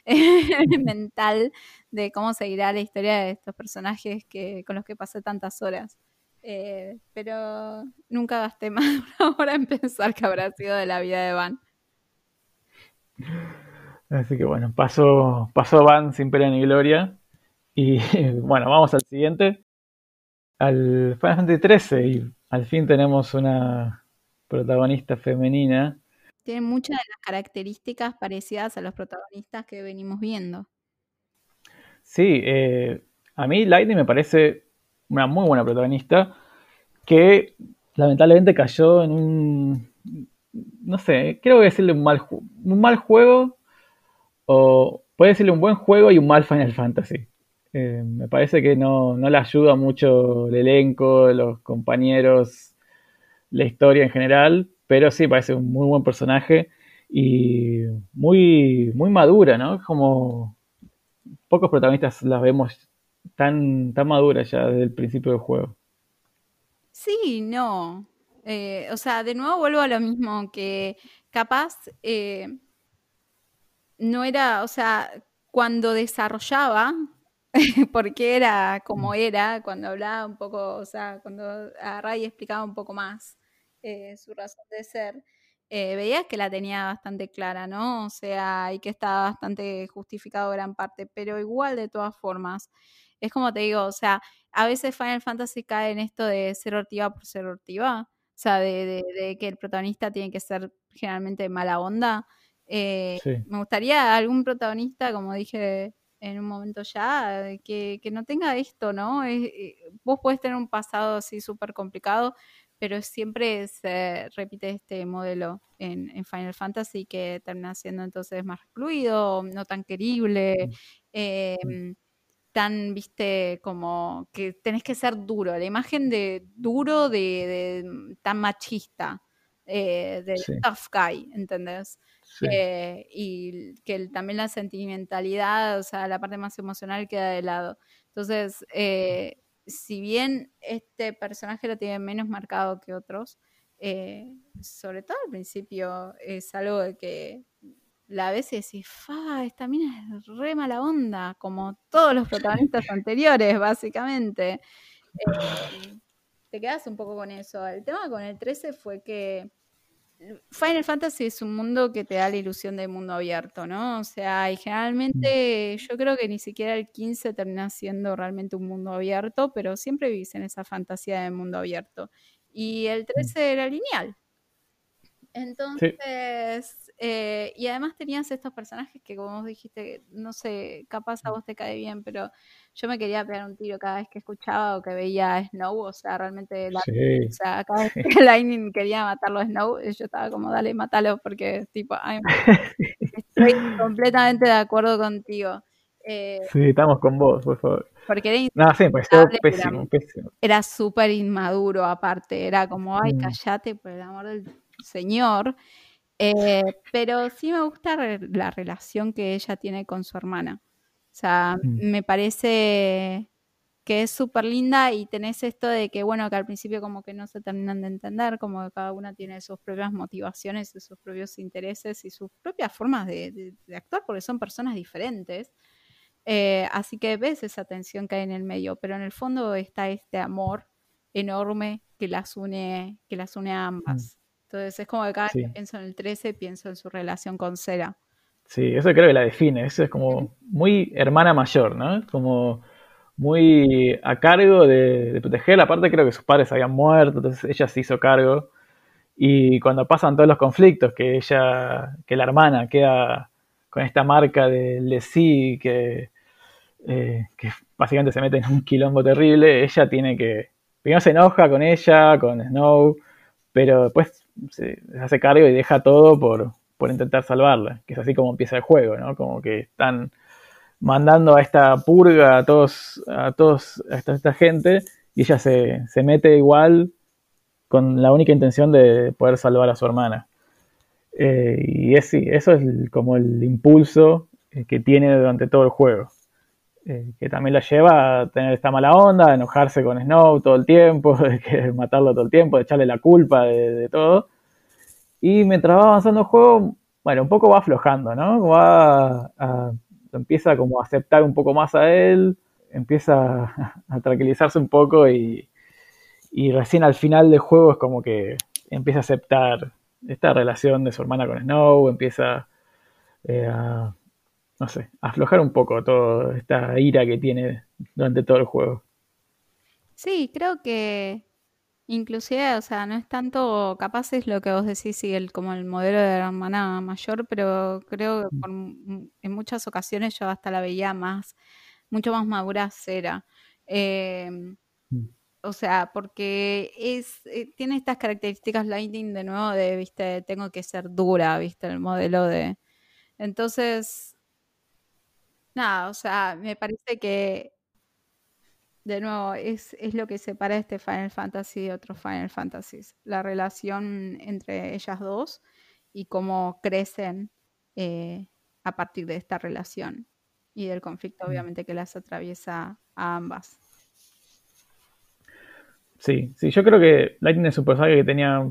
mental de cómo seguirá la historia de estos personajes que, con los que pasé tantas horas. Eh, pero nunca gasté más de una hora en pensar que habrá sido de la vida de Van. Así que bueno, pasó, pasó Van sin pena ni gloria. Y bueno, vamos al siguiente. Al Final Fantasy XIII. Y al fin tenemos una protagonista femenina. Tiene muchas de las características parecidas a los protagonistas que venimos viendo. Sí, eh, a mí Lightning me parece una muy buena protagonista que lamentablemente cayó en un, no sé, creo que decirle un mal, un mal juego o puede decirle un buen juego y un mal Final Fantasy. Eh, me parece que no, le ayuda mucho el elenco, los compañeros, la historia en general, pero sí parece un muy buen personaje y muy, muy madura, ¿no? Como pocos protagonistas las vemos tan, tan maduras ya desde el principio del juego. Sí, no. Eh, o sea, de nuevo vuelvo a lo mismo, que capaz eh, no era, o sea, cuando desarrollaba, porque era como mm. era, cuando hablaba un poco, o sea, cuando a Ray explicaba un poco más eh, su razón de ser, eh, veías que la tenía bastante clara, ¿no? O sea, y que estaba bastante justificado gran parte, pero igual de todas formas, es como te digo, o sea, a veces Final Fantasy cae en esto de ser ortiva por ser ortiva, o sea, de, que el protagonista tiene que ser generalmente mala onda. Eh, me gustaría algún protagonista, como dije en un momento ya, que, no tenga esto, ¿no? Eh, vos puedes tener un pasado así súper complicado, pero siempre se repite este modelo en, Final Fantasy que termina siendo entonces más recluido, no tan querible, em, tan, viste, como que tenés que ser duro, la imagen de duro, de, tan machista, eh, de tough guy, ¿entendés? Eh, y que también la sentimentalidad, o sea, la parte más emocional queda de lado. Entonces, eh, si bien este personaje lo tiene menos marcado que otros, eh, sobre todo al principio es algo de que la ves y decís, fa, esta mina es re mala onda, como todos los protagonistas anteriores, básicamente. Eh, te quedas un poco con eso. El tema con el 13 fue que Final Fantasy es un mundo que te da la ilusión de mundo abierto, ¿no? O sea, y generalmente yo creo que ni siquiera el 15 termina siendo realmente un mundo abierto, pero siempre vivís en esa fantasía de mundo abierto. Y el 13 era lineal. Entonces, eh, y además tenías estos personajes que, como vos dijiste, no sé, capaz a vos te cae bien, pero yo me quería pegar un tiro cada vez que escuchaba o que veía a Snow, o sea, realmente, la, o sea, cada vez que Lightning quería matarlo a Snow, yo estaba como, dale, mátalo, porque, tipo, estoy completamente de acuerdo contigo. Eh, sí, estamos con vos, por favor. Porque era no, sí, pues pésimo, pésimo. Era súper inmaduro, aparte, era como, ay, mm. callate, por el amor del Señor. Eh, pero sí me gusta la relación que ella tiene con su hermana. O sea, mm. me parece que es súper linda y tenés esto de que, bueno, que al principio como que no se terminan de entender, como que cada una tiene sus propias motivaciones, sus propios intereses y sus propias formas de, actuar, porque son personas diferentes. Eh, así que ves esa tensión que hay en el medio, pero en el fondo está este amor enorme que las une, que las une a ambas. Entonces es como que cada vez que pienso en el 13 pienso en su relación con Cera. Sí, eso creo que la define. Eso es como muy hermana mayor, ¿no? Como muy a cargo de, de proteger. Aparte creo que sus padres habían muerto, entonces ella se hizo cargo. Y cuando pasan todos los conflictos, que ella, que la hermana queda con esta marca de sí, que, eh, que básicamente se mete en un quilombo terrible, ella tiene que, primero se enoja con ella, con Snow, pero después se hace cargo y deja todo por, por intentar salvarla, que es así como empieza el juego, ¿no? Como que están mandando a esta purga a todos, a todos, a esta, gente, y ella se, se, mete igual con la única intención de poder salvar a su hermana. Eh, y es, eso es como el impulso eh, que tiene durante todo el juego. Eh, que también la lleva a tener esta mala onda, a enojarse con Snow todo el tiempo, de que matarlo todo el tiempo, de echarle la culpa de todo. Y mientras va avanzando el juego, bueno, un poco va aflojando, ¿no? Va a, empieza como a aceptar un poco más a él, empieza a, tranquilizarse un poco y, recién al final del juego es como que empieza a aceptar esta relación de su hermana con Snow, empieza eh, a, no sé, aflojar un poco toda esta ira que tiene durante todo el juego. Sí, creo que Inclusive, o sea, no es tanto, capaz es lo que vos decís, sí, el, como el modelo de la hermana mayor, pero creo que en muchas ocasiones yo hasta la veía más, mucho más madura cera. Em, mm. o sea, porque es, eh, tiene estas características Lightning de nuevo de, viste, tengo que ser dura, viste, el modelo de... Entonces, nada, o sea, me parece que de nuevo, es, lo que separa este Final Fantasy de otros Final Fantasies. La relación entre ellas dos y cómo crecen eh, a partir de esta relación y del conflicto, mm. obviamente, que las atraviesa a ambas. Sí, sí, yo creo que Lightning es un personaje que tenía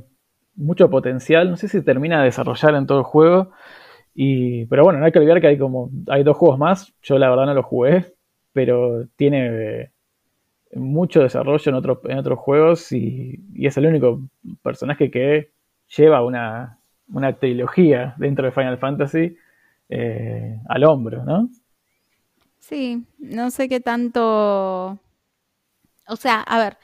mucho potencial. No sé si termina de desarrollar en todo el juego. Y, pero bueno, no hay que olvidar que hay como hay dos juegos más. Yo la verdad no los jugué, pero tiene mucho desarrollo en, otros en otros juegos y, es el único personaje que lleva una, una trilogía dentro de Final Fantasy eh, al hombro, ¿no? Sí, no sé qué tanto... O sea, a ver,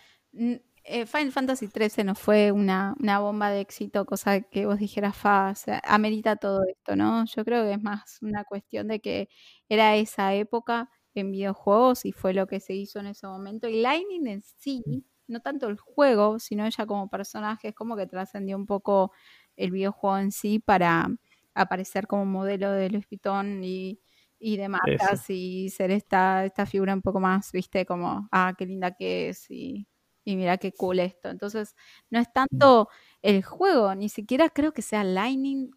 eh, Final Fantasy XIII no fue una, bomba de éxito, cosa que vos dijeras, fa, o sea, amerita todo esto, ¿no? Yo creo que es más una cuestión de que era esa época en videojuegos y fue lo que se hizo en ese momento. Y Lightning en sí, no tanto el juego, sino ella como personaje, es como que trascendió un poco el videojuego en sí para aparecer como modelo de Luis Pitón y, y de marcas y ser esta, esta figura un poco más, viste, como, ah, qué linda que es y, y mira qué cool esto. Entonces, no es tanto el juego, ni siquiera creo que sea Lightning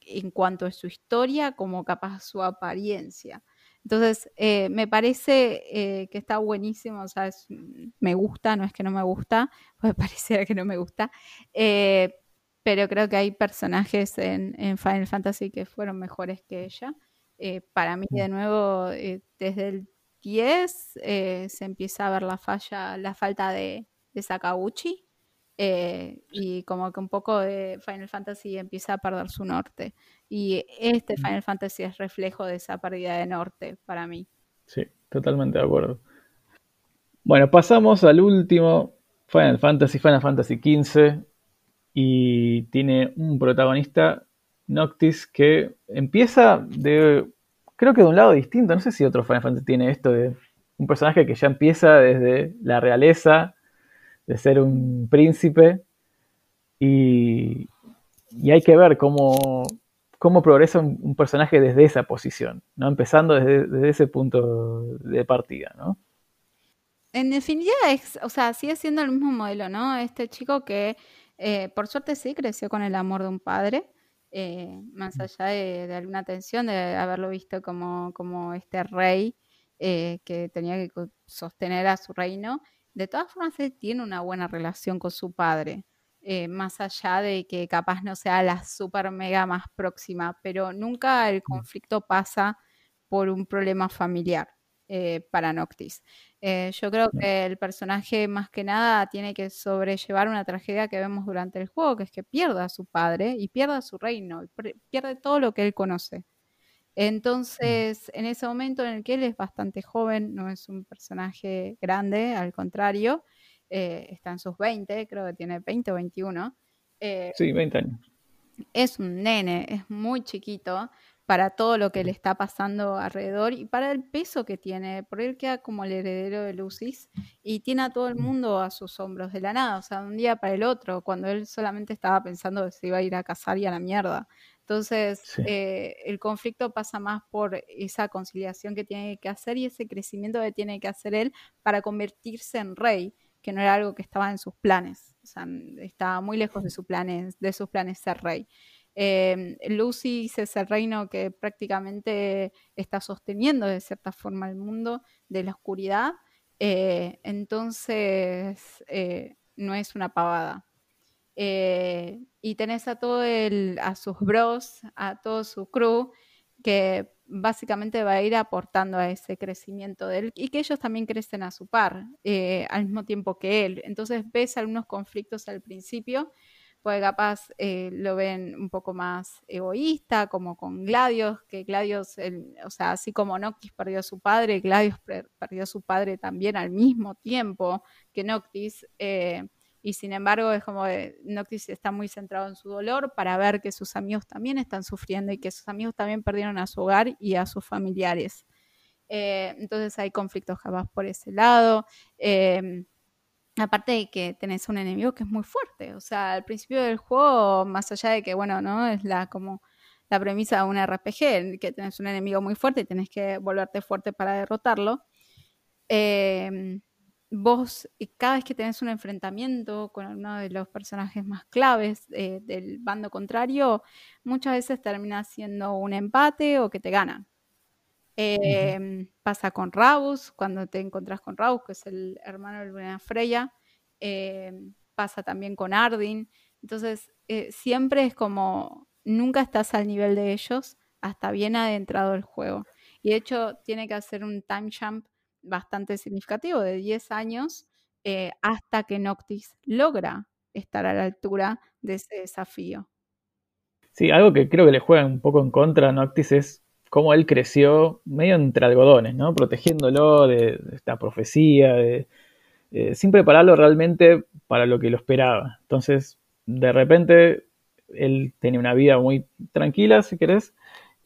en cuanto a su historia como capaz su apariencia. Entonces, eh, me parece eh, que está buenísimo, o sea, mm, me gusta, no es que no me gusta, puede parecer que no me gusta, eh, pero creo que hay personajes en, Final Fantasy que fueron mejores que ella. para mí, de nuevo, desde el 10 se empieza a ver la falla, la falta de, de Sakaguchi. y como que un poco de Final Fantasy empieza a perder su norte. Y este Final Fantasy es reflejo de esa pérdida de norte para mí. Sí, totalmente de acuerdo. Bueno, pasamos al último Final Fantasy, Final Fantasy XV, y tiene un protagonista, Noctis, que empieza de, creo que de un lado distinto, no sé si otro Final tiene esto de un personaje que ya empieza desde la realeza, de ser un príncipe, y, y hay que ver cómo, cómo progresa un, personaje desde esa posición, ¿no? Empezando desde, ese punto de partida, ¿no? En definitiva, es, o sea, sigue siendo el mismo modelo, ¿no? Este chico que, eh, por suerte sí, creció con el amor de un padre, eh, más mm. allá de, alguna tensión, de haberlo visto como, como este rey eh, que tenía que sostener a su reino. De todas formas, él tiene una buena relación con su padre. Eh, más allá de que capaz no sea la super mega más próxima, pero nunca el mm. conflicto pasa por un problema familiar eh, para Noctis. Eh, yo creo que el personaje más que nada tiene que sobrellevar una tragedia que vemos durante el juego, que es que pierda a su padre y pierda su reino, pierde todo lo que él conoce. Entonces, en ese momento en el que él es bastante joven, no es un personaje grande, al contrario, eh, está en sus 20, creo que tiene 20 o 21. Eh, sí, 20 años. Es un nene, es muy chiquito para todo lo que le está pasando alrededor y para el peso que tiene, porque él queda como el heredero de Lucis y tiene a todo el mundo a sus hombros de la nada, o sea, un día para el otro, cuando él solamente estaba pensando que se iba a ir a casar y a la mierda. Entonces, eh, el conflicto pasa más por esa conciliación que tiene que hacer y ese crecimiento que tiene que hacer él para convertirse en rey que no era algo que estaba en sus planes, o sea, estaba muy lejos de, sus planes, de sus planes ser rey. Eh, Lucy es el reino que prácticamente está sosteniendo de cierta forma el mundo de la oscuridad, eh, entonces eh, no es una pavada. y tenés a todo el, a sus bros, a todo su crew, que básicamente va a ir aportando a ese crecimiento de él y que ellos también crecen a su par eh, al mismo tiempo que él. Entonces ves algunos conflictos al principio, pues capaz eh, lo ven un poco más egoísta, como con Gladios, que Gladios, o sea, así como Noctis perdió a su padre, Gladios perdió a su padre también al mismo tiempo que Noctis. Eh, y sin embargo es como Noctis está muy centrado en su dolor para ver que sus amigos también están sufriendo y que sus amigos también perdieron a su hogar y a sus familiares. Eh, entonces hay conflictos jamás por ese lado. Aparte de que tenés un enemigo que es muy fuerte. O sea, al principio del juego, más allá de que, bueno, ¿no? Es la como la premisa de un RPG, que tenés un enemigo muy fuerte y tenés que volverte fuerte para derrotarlo. Eh, vos cada vez que tenés un enfrentamiento con uno de los personajes más claves eh, del bando contrario, muchas veces termina siendo un empate o que te ganan. Em, pasa con Raus, cuando te encontrás con Raus, que es el hermano de Luna Freya, eh, pasa también con Ardyn. Entonces, eh, siempre es como, nunca estás al nivel de ellos hasta bien adentrado el juego. Y de hecho, tiene que hacer un time jump bastante significativo de 10 años eh, hasta que Noctis logra estar a la altura de ese desafío. Sí, algo que creo que le juega un poco en contra a Noctis es cómo él creció medio entre algodones, ¿no? Protegiéndolo de, esta profecía, de, eh, sin prepararlo realmente para lo que lo esperaba. Entonces, de repente, él tenía una vida muy tranquila, si querés,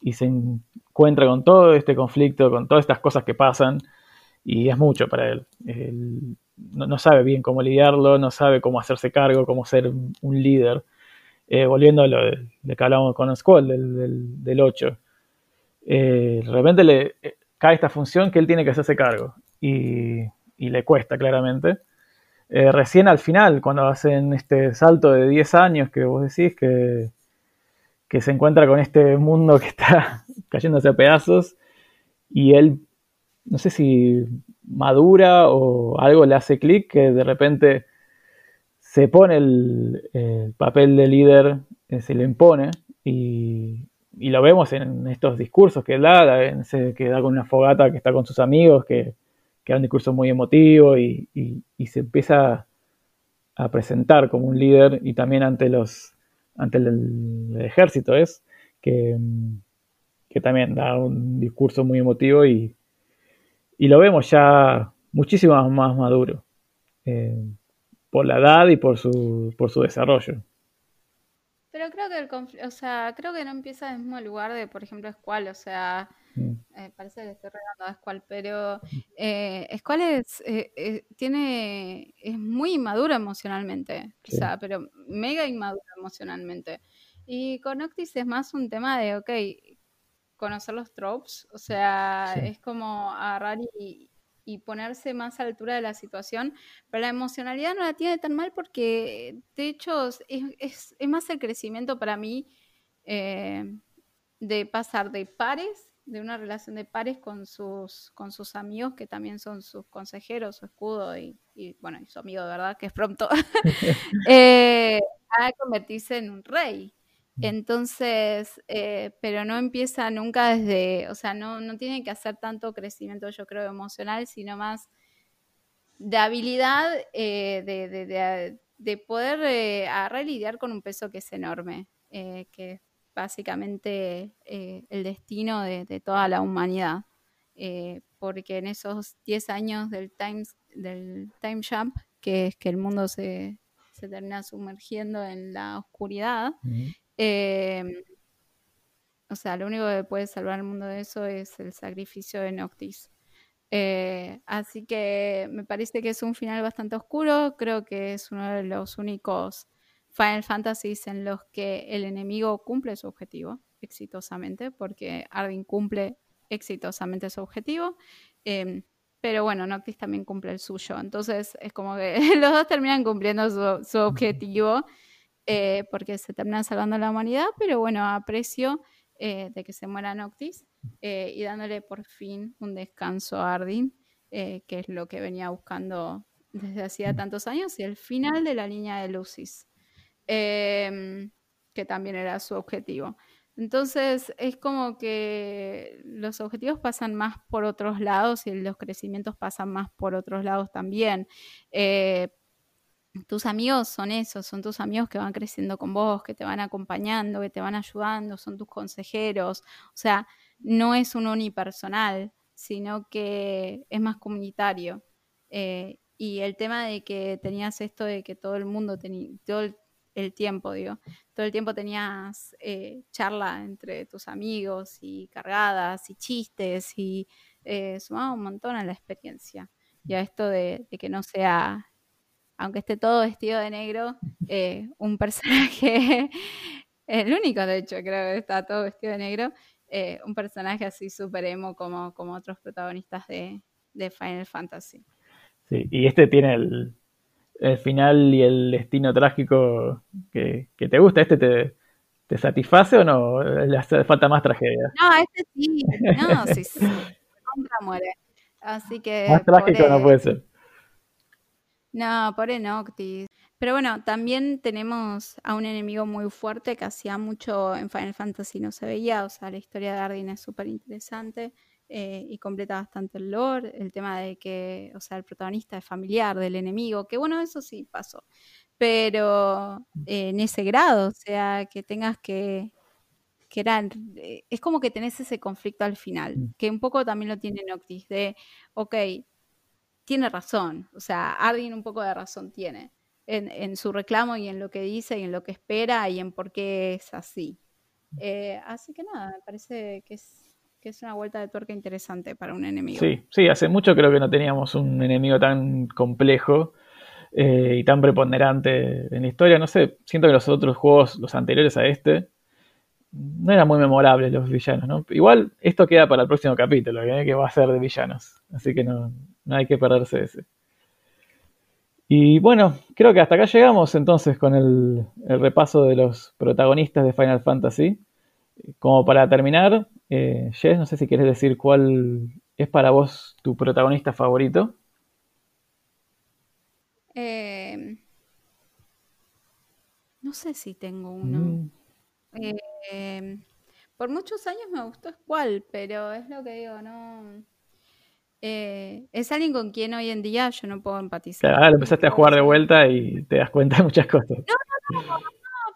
y se encuentra con todo este conflicto, con todas estas cosas que pasan, y es mucho para él. no, sabe bien cómo lidiarlo, no sabe cómo hacerse cargo, cómo ser un líder. Eh, volviendo a lo de, que hablábamos con Skull, del, del, 8. Eh, de repente le eh, cae esta función que él tiene que hacerse cargo y, le cuesta claramente. recién al final, cuando hacen este salto de 10 años que vos decís que, que se encuentra con este mundo que está cayéndose a pedazos y él, no sé si madura o algo le hace clic que de repente se pone el, papel de líder, eh, se le impone y, lo vemos en estos discursos que da, en ese, que da con una fogata que está con sus amigos, que, que da un discurso muy emotivo y, se empieza a presentar como un líder y también ante los ante el, ejército es que, que, también da un discurso muy emotivo y, lo vemos ya muchísimo más maduro. Eh, por la edad y por su, por su desarrollo. Pero creo que el conflicto, o sea, creo que no empieza en el mismo lugar de, por ejemplo, Squall, o sea, mm. eh, parece que estoy regando a Squall, pero eh, Squall es, eh, eh, tiene, es muy inmaduro emocionalmente, o sea, pero mega inmaduro emocionalmente. Y con Octis es más un tema de, ok, conocer los tropes, o sea, es como agarrar y, y ponerse más a la altura de la situación, pero la emocionalidad no la tiene tan mal porque de hecho es, más el crecimiento para mí eh, de pasar de pares, de una relación de pares con sus, con sus amigos que también son sus consejeros, su escudo y, bueno, y su amigo de verdad que es pronto, eh, a convertirse en un rey. Entonces, eh, pero no empieza nunca desde, o sea, no, no tiene que hacer tanto crecimiento, yo creo, emocional, sino más de habilidad eh, de, de, poder eh, agarrar y lidiar con un peso que es enorme, que es básicamente el destino de, toda la humanidad. porque en esos 10 años del time, del time jump, que es que el mundo se, se termina sumergiendo en la oscuridad, Em, o sea, lo único que puede salvar el mundo de eso es el sacrificio de Noctis. Eh, así que me parece que es un final bastante oscuro. Creo que es uno de los únicos Final Fantasies en los que el enemigo cumple su objetivo exitosamente, porque Arvin cumple exitosamente su objetivo. Em, pero bueno, Noctis también cumple el suyo. Entonces es como que los dos terminan cumpliendo su objetivo. Eh, porque se termina salvando la humanidad, pero bueno, a precio eh, de que se muera Noctis eh, y dándole por fin un descanso a Ardyn, que es lo que venía buscando desde hacía tantos años, y el final de la línea de Lucis, em, que también era su objetivo. Entonces es como que los objetivos pasan más por otros lados y los crecimientos pasan más por otros lados también tus amigos son esos, son tus amigos que van creciendo con vos, que te van acompañando, que te van ayudando, son tus consejeros. O sea, no es un unipersonal, sino que es más comunitario. Eh, y el tema de que tenías esto de que todo el mundo tenía, todo el, tiempo, digo, todo el tiempo tenías eh, charla entre tus amigos y cargadas y chistes y eh, sumaba un montón a la experiencia. Y a esto de que no sea aunque esté todo vestido de negro, eh, un personaje, el único de hecho creo que está todo vestido de negro, eh, un personaje así súper emo como, como otros protagonistas de, Final Fantasy. Sí, y este tiene el, final y el destino trágico que, te gusta, ¿este te, satisface o no? ¿Le hace falta más tragedia? No, este sí, no, sí, sí, contra muere. Así que. Más trágico no puede ser. No, pobre Noctis. Pero bueno, también tenemos a un enemigo muy fuerte que hacía mucho en Final Fantasy no se veía. O sea, la historia de Ardyn es súper interesante eh, y completa bastante el lore. El tema de que, o sea, el protagonista es familiar del enemigo, que bueno, eso sí pasó. Pero eh, en ese grado, o sea, que tengas que que eh, es como que tenés ese conflicto al final, mm. que un poco también lo tiene Noctis, de, ok, tiene razón, o sea, Arden un poco de razón tiene en, su reclamo y en lo que dice y en lo que espera y en por qué es así. Eh, así que nada, me parece que es, que es una vuelta de tuerca interesante para un enemigo. Sí, sí, hace mucho creo que no teníamos un enemigo tan complejo. Eh, y tan preponderante en la historia, no sé, siento que los otros juegos, los anteriores a este, no eran muy memorables los villanos, ¿no? Igual esto queda para el próximo capítulo, ¿eh? que va a ser de villanos, así que no, hay que perderse ese. Y bueno, creo que hasta acá llegamos entonces con el, repaso de los protagonistas de Final Fantasy. Como para terminar, eh, Jess, no sé si quieres decir cuál es para vos tu protagonista favorito. Eh, no sé si tengo uno. Mm. Em, por muchos años me gustó Squall, pero es lo que digo, no. Eh, es alguien con quien hoy en día yo no puedo empatizar. Claro, empezaste a jugar de vuelta y te das cuenta de muchas cosas. No, no, no, no,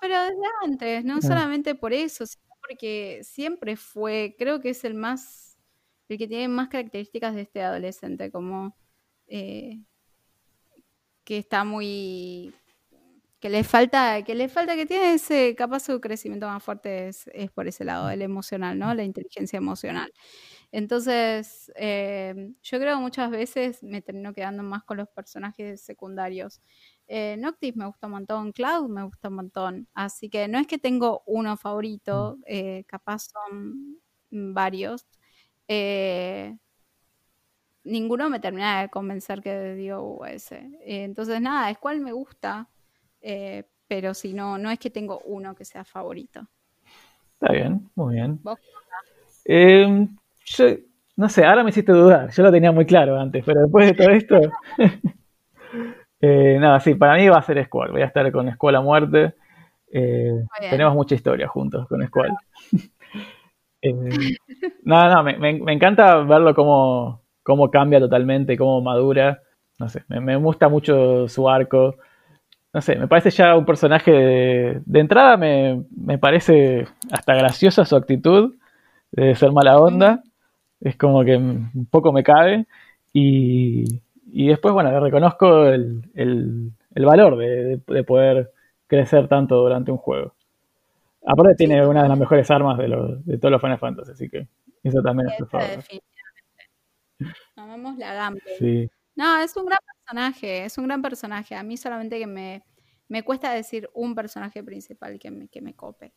pero desde antes, no ah. solamente por eso, sino porque siempre fue, creo que es el más, el que tiene más características de este adolescente, como eh, que está muy que le falta, que le falta, que tiene ese capaz su crecimiento más fuerte es, por ese lado, el emocional, ¿no? La inteligencia emocional. Entonces, em, yo creo que muchas veces me termino quedando más con los personajes secundarios. Eh, Noctis me gusta un montón, Cloud me gusta un montón, así que no es que tengo uno favorito, eh, capaz son varios. Eh, ninguno me termina de convencer que digo uh, ese. entonces, nada, es cual me gusta. Pero si no, no es que tengo uno que sea favorito. Está bien, muy bien. Eh, no sé, ahora me hiciste dudar. Yo lo tenía muy claro antes, pero después de todo esto. eh, nada, sí, para mí va a ser Squall. Voy a estar con Squall a muerte. Eh, tenemos mucha historia juntos con Squall. no, no, me, me, encanta verlo cómo, cómo cambia totalmente, cómo madura. No sé, me, me gusta mucho su arco no sé, me parece ya un personaje de, entrada, me, parece hasta graciosa su actitud de ser mala onda, es como que un poco me cabe y, después, bueno, le reconozco el, valor de, poder crecer tanto durante un juego. Aparte tiene una de las mejores armas de, de todos los Final Fantasy, así que eso también es por favor. Definitivamente. Amamos la gamba. Sí. No, es un gran personaje, es un gran personaje. A mí solamente que me, me cuesta decir un personaje principal que me, que me cope.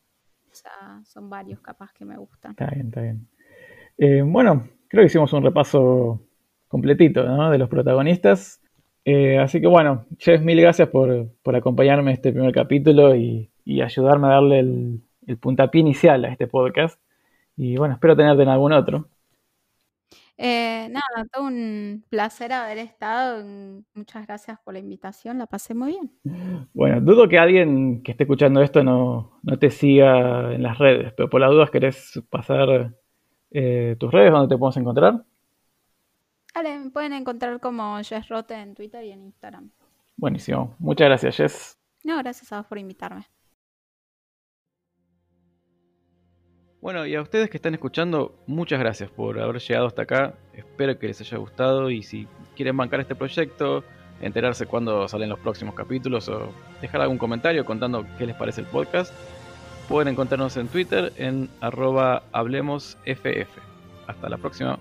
O sea, son varios capaz que me gustan. Está bien, está bien. Eh, bueno, creo que hicimos un repaso completito ¿no? de los protagonistas. Eh, así que bueno, Jeff, mil gracias por, por acompañarme en este primer capítulo y, y ayudarme a darle el, el puntapié inicial a este podcast. Y bueno, espero tenerte en algún otro. Eh, nada, todo un placer haber estado. Muchas gracias por la invitación, la pasé muy bien. Bueno, dudo que alguien que esté escuchando esto no, te siga en las redes, pero por las dudas querés pasar eh, tus redes donde te podemos encontrar. Vale, me pueden encontrar como Jess Rote en Twitter y en Instagram. Buenísimo, muchas gracias Jess. No, gracias a vos por invitarme. Bueno, y a ustedes que están escuchando, muchas gracias por haber llegado hasta acá. Espero que les haya gustado y si quieren bancar este proyecto, enterarse cuándo salen los próximos capítulos o dejar algún comentario contando qué les parece el podcast, pueden encontrarnos en Twitter en arroba hablemosff. Hasta la próxima.